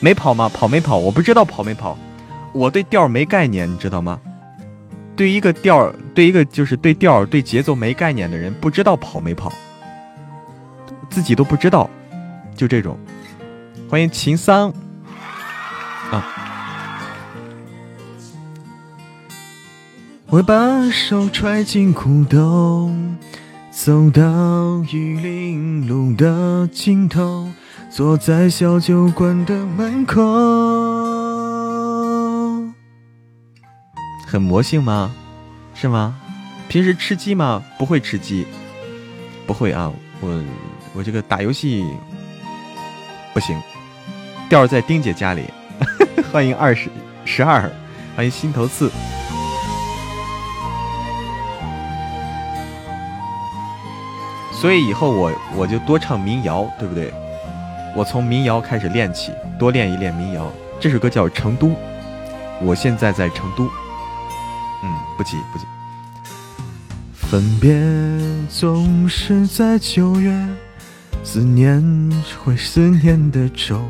Speaker 1: 没跑吗？跑没跑？我不知道跑没跑。我对调没概念，你知道吗？对一个调，对一个就是对调、对节奏没概念的人，不知道跑没跑，自己都不知道，就这种。欢迎秦桑。啊！我把手揣进裤兜，走到玉林路的尽头，坐在小酒馆的门口。很魔性吗？是吗？平时吃鸡吗？不会吃鸡，不会啊！我我这个打游戏不行，调在丁姐家里。[laughs] 欢迎二十十二，欢迎心头刺。所以以后我我就多唱民谣，对不对？我从民谣开始练起，多练一练民谣。这首歌叫《成都》，我现在在成都。嗯，不急不急。分别总是在九月，思念会思念的愁。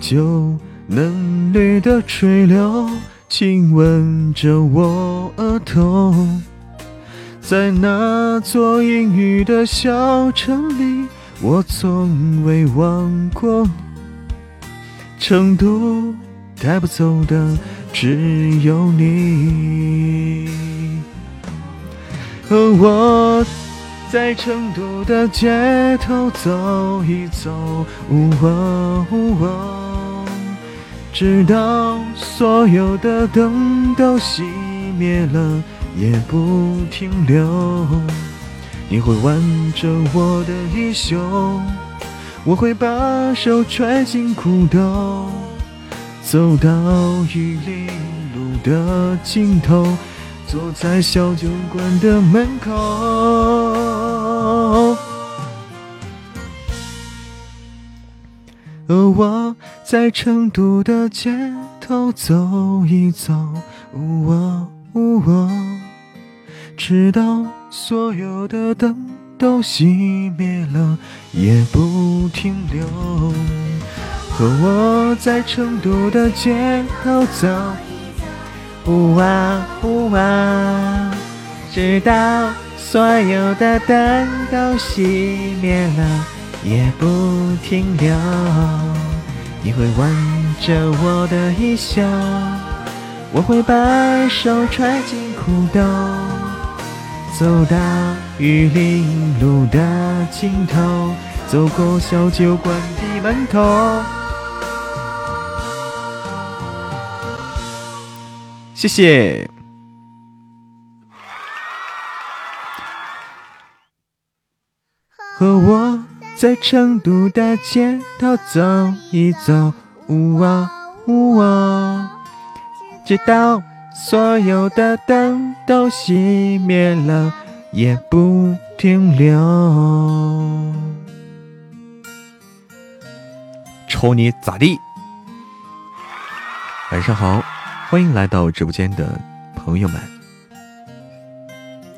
Speaker 1: 就嫩绿的垂柳亲吻着我额头，在那座阴雨的小城里，我从未忘过。成都带不走的只有你。和我在成都的街头走一走，直到所有的灯都熄灭了，也不停留。你会挽着我的衣袖，我会把手揣进裤兜，走到玉林路的尽头，坐在小酒馆的门口。而我在成都的街头走一走，直到。所有的灯都熄灭了，也不停留。和我在成都的街头走，呜啊呜啊，直到所有的灯都熄灭了，也不停留。你会挽着我的衣袖，我会把手揣进裤兜。走到玉林路的尽头，走过小酒馆的门口。谢谢。和我在成都的街头走一走，呜啊呜啊，直到。所有的灯都熄灭了，也不停留。瞅你咋地？晚上好，欢迎来到直播间的朋友们。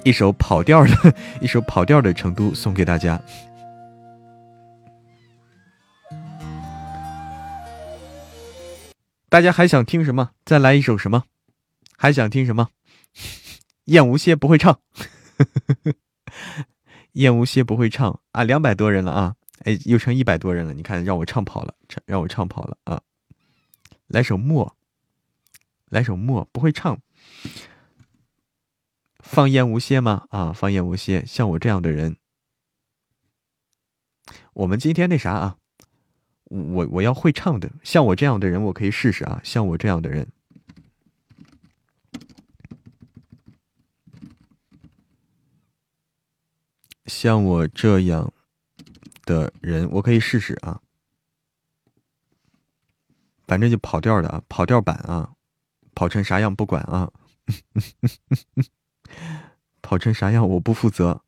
Speaker 1: 一首跑调的，一首跑调的《成都》送给大家。大家还想听什么？再来一首什么？还想听什么？[laughs] [laughs] 燕无歇不会唱，燕无歇不会唱啊！两百多人了啊！哎，又成一百多人了。你看，让我唱跑了，让我唱跑了啊！来首默，来首默，不会唱。放燕无歇吗？啊，放燕无歇。像我这样的人，我们今天那啥啊？我我要会唱的。像我这样的人，我可以试试啊。像我这样的人。像我这样的人，我可以试试啊。反正就跑调的啊，跑调版啊，跑成啥样不管啊，[laughs] 跑成啥样我不负责。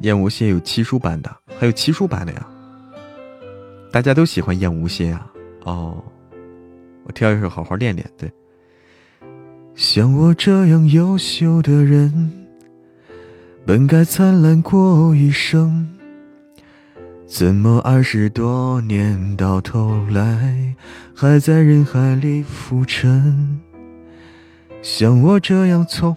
Speaker 1: 燕无歇有七叔版的，还有七叔版的呀。大家都喜欢燕无歇啊。哦，我挑一首好好练练。对，像我这样优秀的人，本该灿烂过一生，怎么二十多年到头来还在人海里浮沉？像我这样从。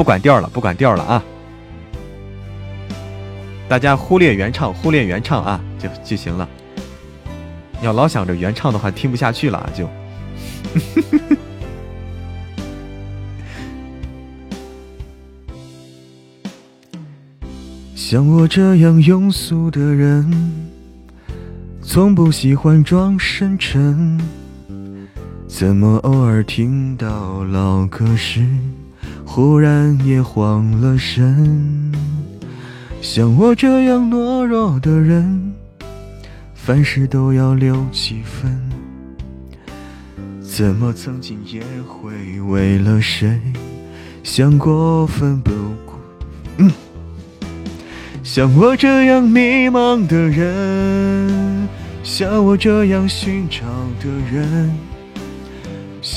Speaker 1: 不管调了，不管调了啊！大家忽略原唱，忽略原唱啊，就就行了。要老想着原唱的话，听不下去了啊就。[laughs] 像我这样庸俗的人，从不喜欢装深沉，怎么偶尔听到老歌时？
Speaker 2: 忽然也慌了神。像我这样懦弱的人，凡事都要留几分。怎么曾经也会为了谁想过奋不顾？嗯，像我这样迷茫的人，像我这样寻找的人，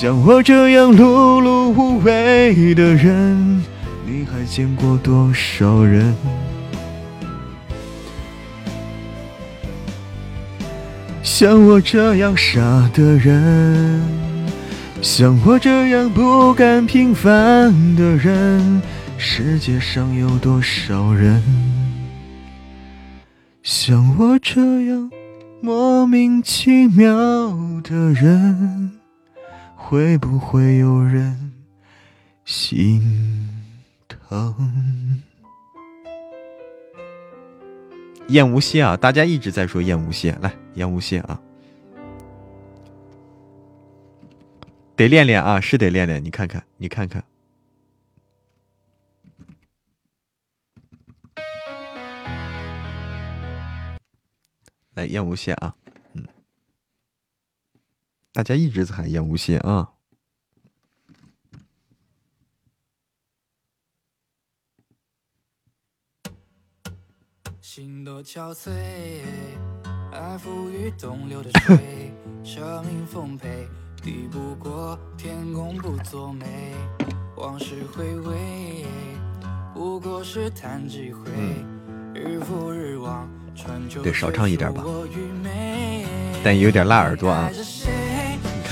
Speaker 2: 像我这样碌碌无为的人，你还见过多少人？像我这样傻的人，像我这样不甘平凡的人，世界上有多少人？像我这样莫名其妙的人，会不会有人心疼？燕无歇啊！大家一直在说燕无歇，来，燕无歇啊！得练练啊，是得练练。你看看，你看看，来，燕无歇啊！嗯，大家一直在喊燕无心啊。心多憔悴，爱东流的水，生命丰沛，抵不过天公不作美。往事回味，不过是叹几回。日复日秋对，少唱一点吧，但有点辣耳朵啊。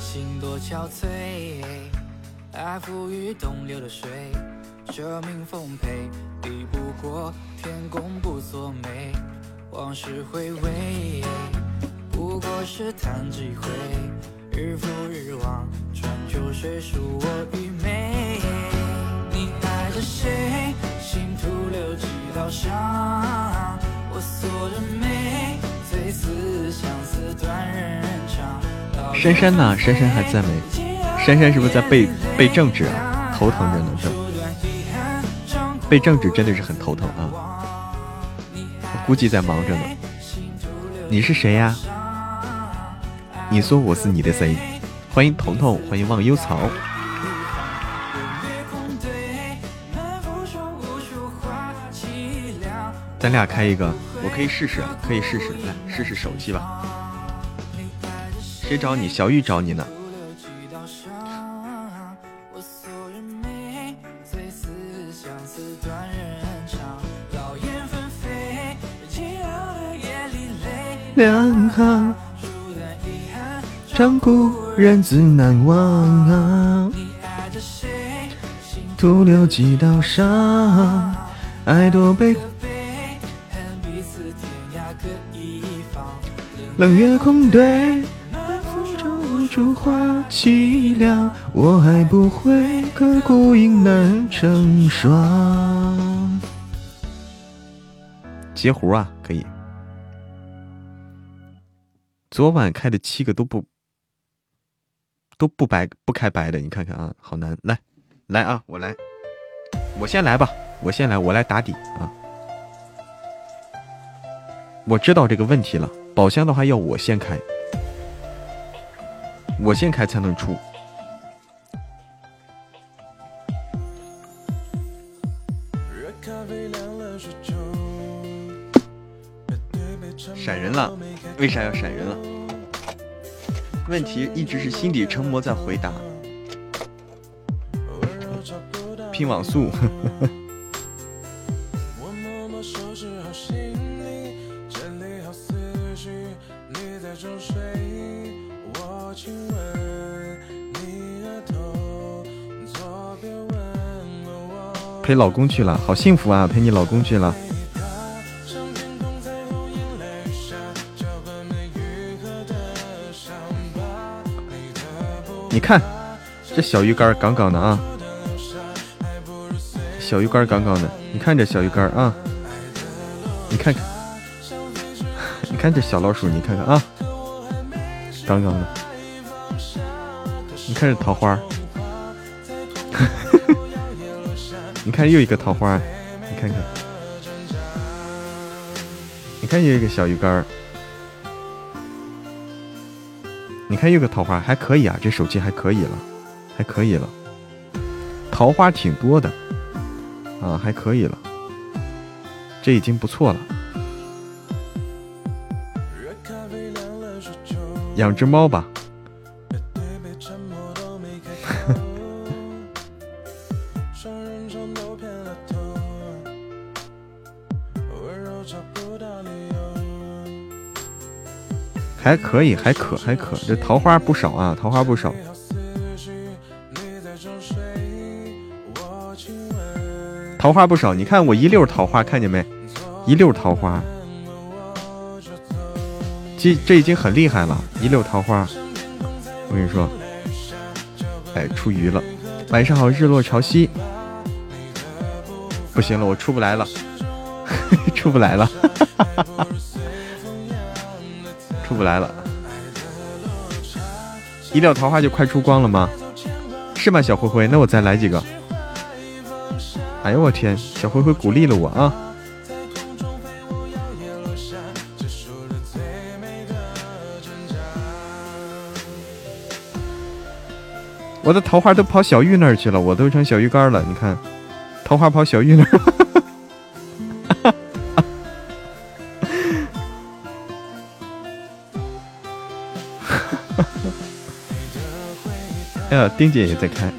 Speaker 2: 心多憔悴，爱付与东流的水，舍命奉陪，抵不过天公不作美。往事回味，不过是叹几回。日复日望，春秋水属我愚昧。你爱着谁？心徒留几道伤。我锁着眉，最似相思断人肠。珊珊呢？珊珊还在没？珊珊是不是在背背政治啊？头疼着呢，背政治真的是很头疼啊！我估计在忙着呢。你是谁呀？你说我是你的谁？欢迎彤彤，欢迎忘忧草。咱俩开一个，我可以试试，可以试试，来试试手机吧。谁找你？小玉找你呢。两行，长故人自难忘啊。徒留几道伤，爱多悲。冷月空对。风中无处话凄凉，我还不会可孤影难成双。截胡啊，可以。昨晚开的七个都不都不白不开白的，你看看啊，好难。来来啊，我来，我先来吧，我先来，我来打底啊。我知道这个问题了，宝箱的话要我先开。我先开才能出。闪人了，为啥要闪人了？问题一直是心底成魔在回答。
Speaker 1: 拼网速。呵 [laughs] 呵陪老公去了，好幸福啊！陪你老公去了。你看，这小鱼干杠杠的啊！小鱼干杠杠的，你看这小鱼干啊！你看看，[laughs] 你看这小老鼠，你看看啊，杠杠的。你看这桃花。[laughs] 你看又一个桃花，你看看，你看又一个小鱼干儿，你看又个桃花，还可以啊，这手气还可以了，还可以了，桃花挺多的，啊，还可以了，这已经不错了。养只猫吧。还可以，还可还可，这桃花不少啊，桃花不少。桃花不少，你看我一溜桃花，看见没？一溜桃花，这这已经很厉害了，一溜桃花。我跟你说，哎，出鱼了。晚上好，日落潮汐。不行了，我出不来了，出不来了。[laughs] 出不来了，一料桃花就快出光了吗？是吗，小灰灰？那我再来几个。哎呦我天，小灰灰鼓励了我啊！我的桃花都跑小玉那儿去了，我都成小鱼干了。你看，桃花跑小玉那儿。丁姐也在开，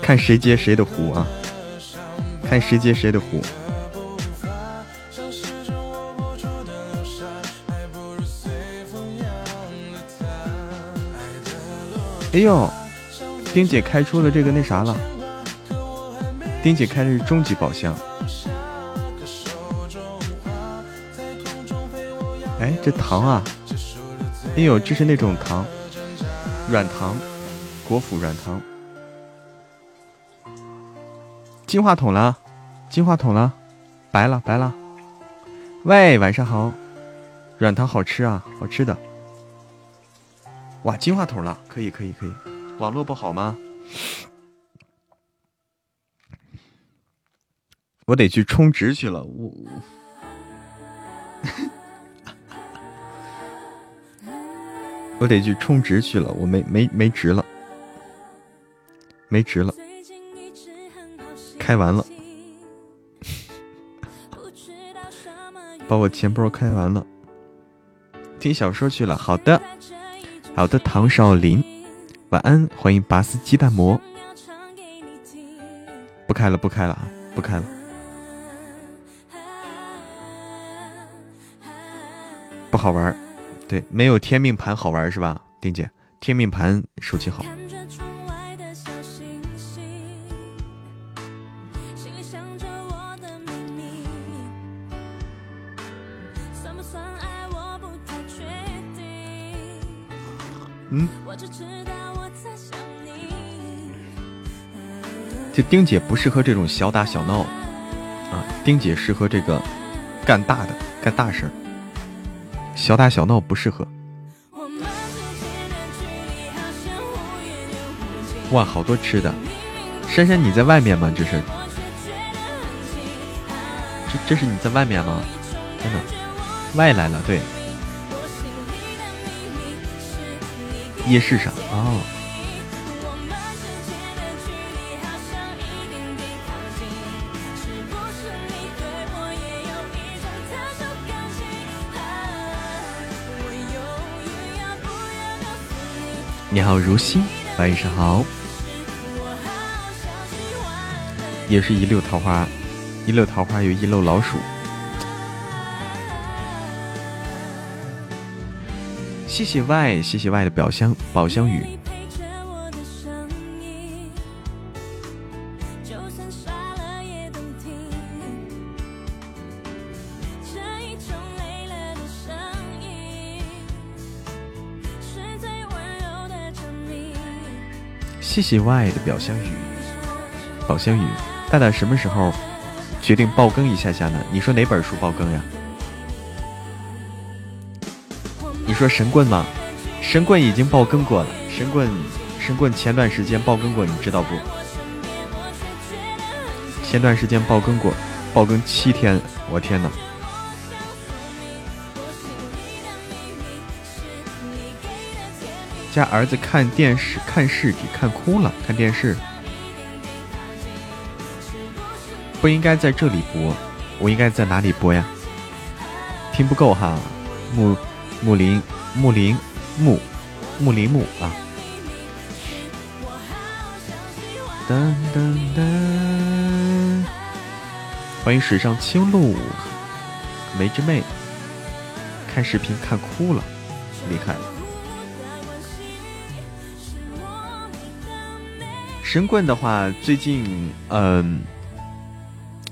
Speaker 1: 看谁接谁的壶啊！看谁接谁的壶。哎呦，丁姐开出了这个那啥了，丁姐开的是终极宝箱。哎，这糖啊！哎呦，这是那种糖。软糖，国府软糖，金话筒了，金话筒了，白了白了。喂，晚上好，软糖好吃啊，好吃的。哇，金话筒了，可以可以可以。网络不好吗？我得去充值去了，我。我得去充值去了，我没没没值了，没值了，开完了，把我钱包开完了，听小说去了。好的，好的，唐少林，晚安，欢迎拔丝鸡蛋膜，不开了，不开了啊，不开了，不好玩。对，没有天命盘好玩是吧，丁姐？天命盘手气好。嗯。这丁姐不适合这种小打小闹啊，丁姐适合这个干大的，干大事儿。小打小闹不适合。哇，好多吃的！珊珊，你在外面吗？这是？这这是你在外面吗？真的，外来了，对。夜市上哦。你好如新晚上好。也是一溜桃花一溜桃花有一溜老鼠。谢谢 y 谢谢 y 的表箱宝箱雨。谢谢 Y 的表香雨，宝香雨，大大什么时候决定爆更一下下呢？你说哪本书爆更呀？你说神棍吗？神棍已经爆更过了，神棍神棍前段时间爆更过，你知道不？前段时间爆更过，爆更七天，我天哪！家儿子看电视看视频看哭了，看电视不应该在这里播，我应该在哪里播呀？听不够哈，木木林木林木木林木啊！噔噔噔，欢迎水上青露梅之妹，看视频看哭了，厉害了。神棍的话，最近嗯，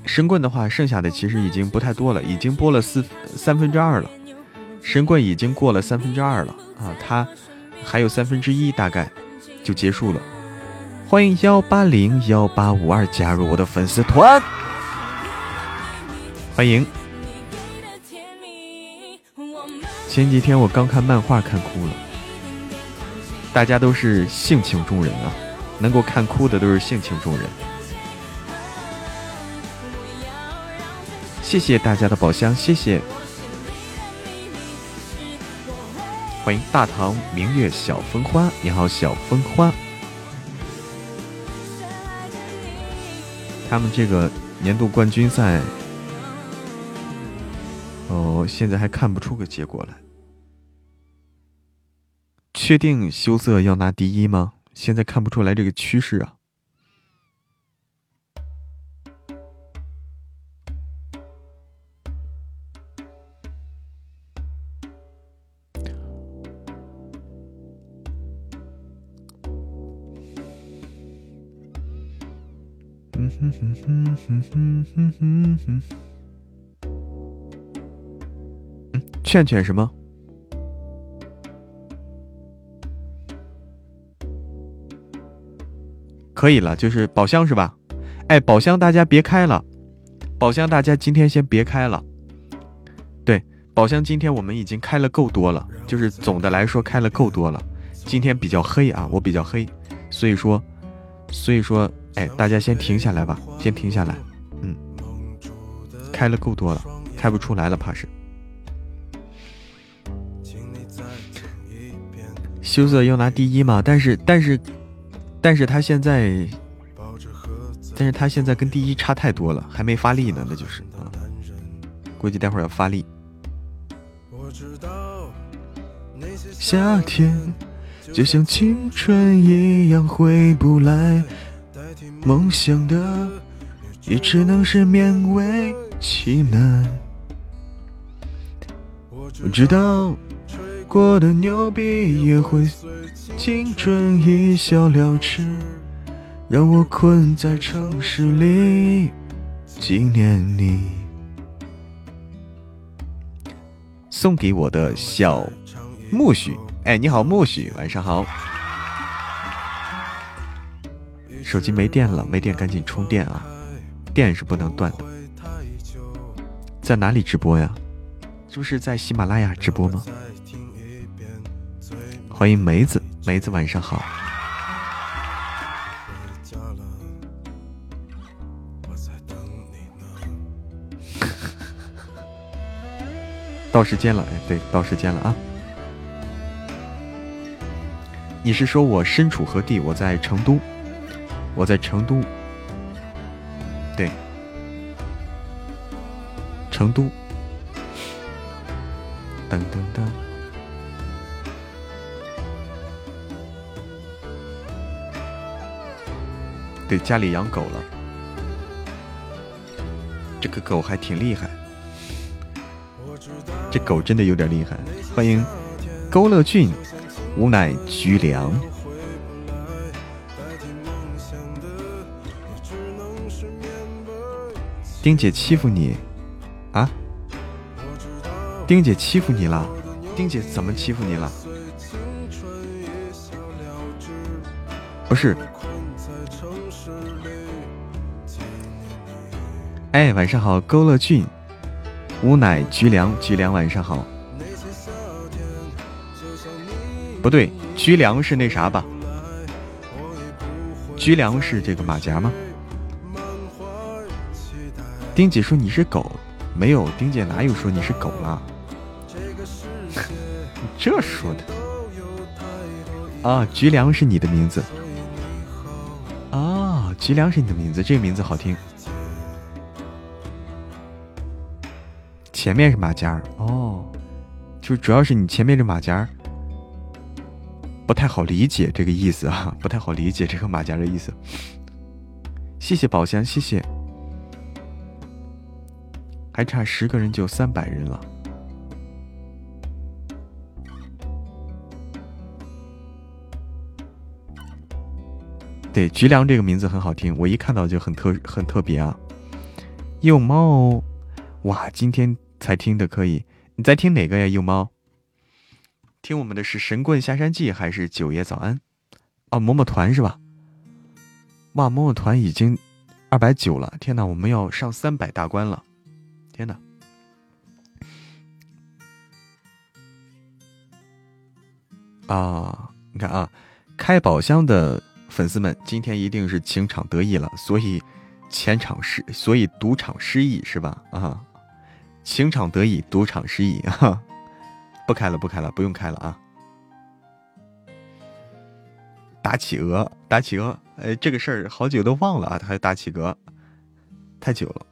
Speaker 1: 神棍的话，剩下的其实已经不太多了，已经播了四三分之二了。神棍已经过了三分之二了啊，他还有三分之一大概就结束了。欢迎幺八零幺八五二加入我的粉丝团，欢迎。前几天我刚看漫画看哭了，大家都是性情中人啊。能够看哭的都是性情中人。谢谢大家的宝箱，谢谢。欢迎大唐明月小风花，你好小风花。他们这个年度冠军赛，哦，现在还看不出个结果来。确定羞涩要拿第一吗？现在看不出来这个趋势啊。嗯。劝劝什么？可以了，就是宝箱是吧？哎，宝箱大家别开了，宝箱大家今天先别开了。对，宝箱今天我们已经开了够多了，就是总的来说开了够多了。今天比较黑啊，我比较黑，所以说，所以说，哎，大家先停下来吧，先停下来。嗯，开了够多了，开不出来了，怕是。羞涩要拿第一嘛？但是，但是。但是他现在，但是他现在跟第一差太多了，还没发力呢，那就是啊，估计待会儿要发力。夏天就像青春一样回不来，梦想的也只能是勉为其难。我知道过的牛逼也会。青春一笑了之，让我困在城市里纪念你。送给我的小木许，哎，你好，木须，晚上好。手机没电了，没电赶紧充电啊，电是不能断的。在哪里直播呀？是不是在喜马拉雅直播吗？欢迎梅子。梅子晚上好，[laughs] 到时间了，哎，对，到时间了啊！你是说我身处何地？我在成都，我在成都，对，成都，噔噔噔。对，家里养狗了。这个狗还挺厉害，这狗真的有点厉害。欢迎勾勒俊，吾乃菊良。丁姐欺负你啊？丁姐欺负你了？丁姐怎么欺负你了？不是。哎，晚上好，勾勒俊，吾乃菊良，菊良晚上好。不对，菊良是那啥吧？菊良是这个马甲吗？丁姐说你是狗，没有，丁姐哪有说你是狗了？[laughs] 这说的啊，菊良是你的名字啊，菊良是你的名字，这个名字好听。前面是马甲哦，就主要是你前面这马甲不太好理解这个意思啊，[laughs] 不太好理解这个马甲的意思。谢谢宝箱，谢谢。还差十个人就三百人了。对，菊良这个名字很好听，我一看到就很特很特别啊。幼猫，哇，今天才听的可以，你在听哪个呀？幼猫，听我们的是《神棍下山记》还是《九爷早安》？哦，嬷嬷团是吧？哇，嬷嬷团已经二百九了，天哪，我们要上三百大关了。天哪！啊，你看啊，开宝箱的粉丝们今天一定是情场得意了，所以前场失，所以赌场失意是吧？啊，情场得意，赌场失意啊！[laughs] 不开了，不开了，不用开了啊！打企鹅，打企鹅，哎，这个事儿好久都忘了啊，还打企鹅，太久了。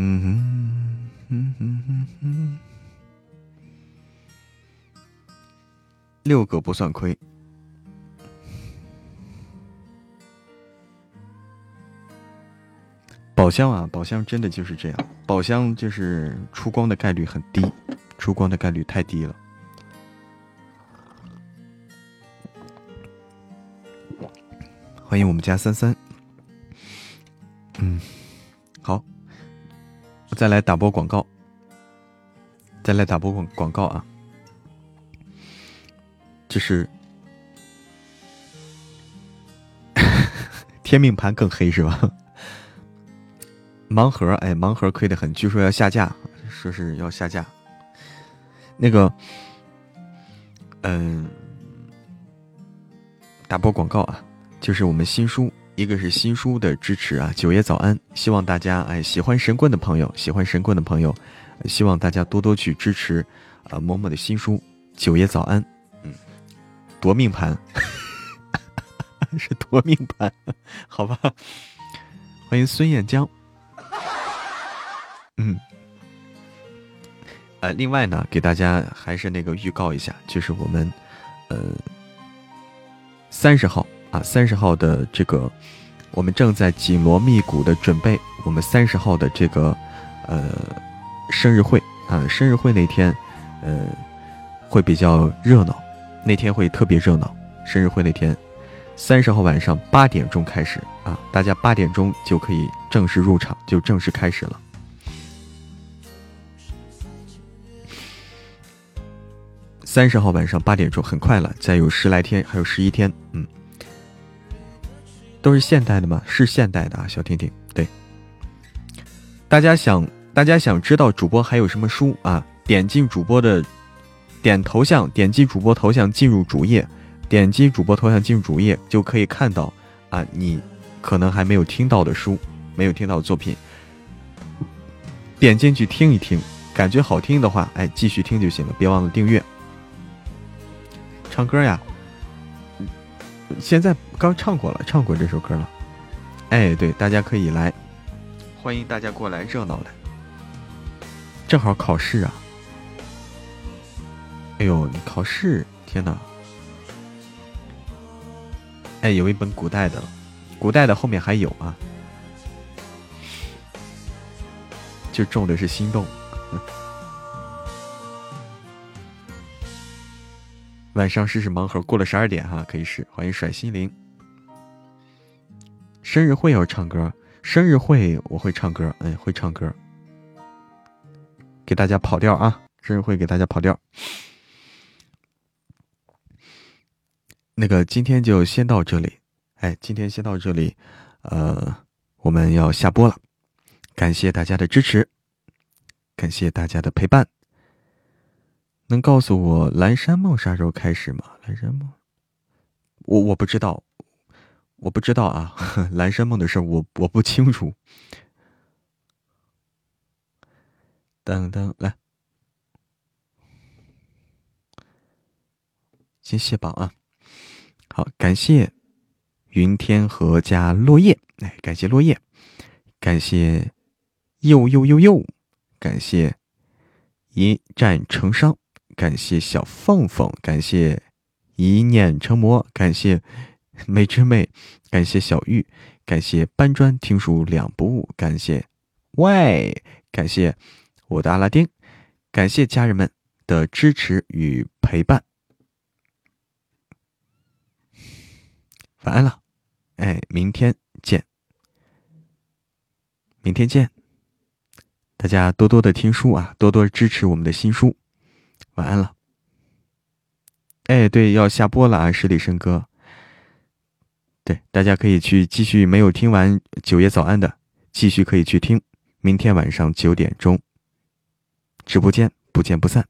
Speaker 1: 嗯哼哼哼哼哼，六个不算亏。宝箱啊，宝箱真的就是这样，宝箱就是出光的概率很低，出光的概率太低了。欢迎我们家三三，嗯，再来打波广告，再来打波广广告啊，这是 [laughs] 天命盘更黑是吧？盲盒，哎，盲盒亏的很，据说要下架，说是要下架，那个，嗯，打波广告啊。就是我们新书，一个是新书的支持啊，九爷早安，希望大家哎喜欢神棍的朋友，喜欢神棍的朋友，希望大家多多去支持啊某某的新书，九爷早安，嗯，夺命盘，[laughs] 是夺命盘，[laughs] 好吧，欢迎孙燕江，嗯，呃，另外呢，给大家还是那个预告一下，就是我们呃三十号。啊，三十号的这个，我们正在紧锣密鼓的准备我们三十号的这个，呃，生日会啊，生日会那天，呃，会比较热闹，那天会特别热闹。生日会那天，三十号晚上八点钟开始啊，大家八点钟就可以正式入场，就正式开始了。三十号晚上八点钟，很快了，再有十来天，还有十一天，嗯。都是现代的吗？是现代的啊，小婷婷。对，大家想，大家想知道主播还有什么书啊？点进主播的，点头像，点击主播头像进入主页，点击主播头像进入主页就可以看到啊，你可能还没有听到的书，没有听到的作品，点进去听一听，感觉好听的话，哎，继续听就行了，别忘了订阅。唱歌呀？现在刚唱过了，唱过这首歌了。哎，对，大家可以来，欢迎大家过来热闹来。正好考试啊！哎呦，你考试，天哪！哎，有一本古代的，古代的后面还有啊，就中的是心动。[laughs] 晚上试试盲盒，过了十二点哈，可以试。欢迎甩心灵。生日会要唱歌，生日会我会唱歌，哎，会唱歌，给大家跑调啊！生日会给大家跑调。那个今天就先到这里，哎，今天先到这里，呃，我们要下播了，感谢大家的支持，感谢大家的陪伴。能告诉我《蓝山梦》啥时候开始吗？《蓝山梦》，我我不知道，我不知道啊，[laughs]《蓝山梦》的事我我不清楚。等等，来，先卸榜啊！好，感谢云天河加落叶，哎，感谢落叶，感谢又又又又，感谢一战成伤。感谢小凤凤，感谢一念成魔，感谢 [laughs] 美之美，感谢小玉，感谢搬砖听书两不误，感谢喂，感谢我的阿拉丁，感谢家人们的支持与陪伴。晚安了，哎，明天见，明天见，大家多多的听书啊，多多支持我们的新书。晚安了，哎，对，要下播了啊！十里笙歌，对，大家可以去继续，没有听完九爷早安的，继续可以去听，明天晚上九点钟直播间，不见不散。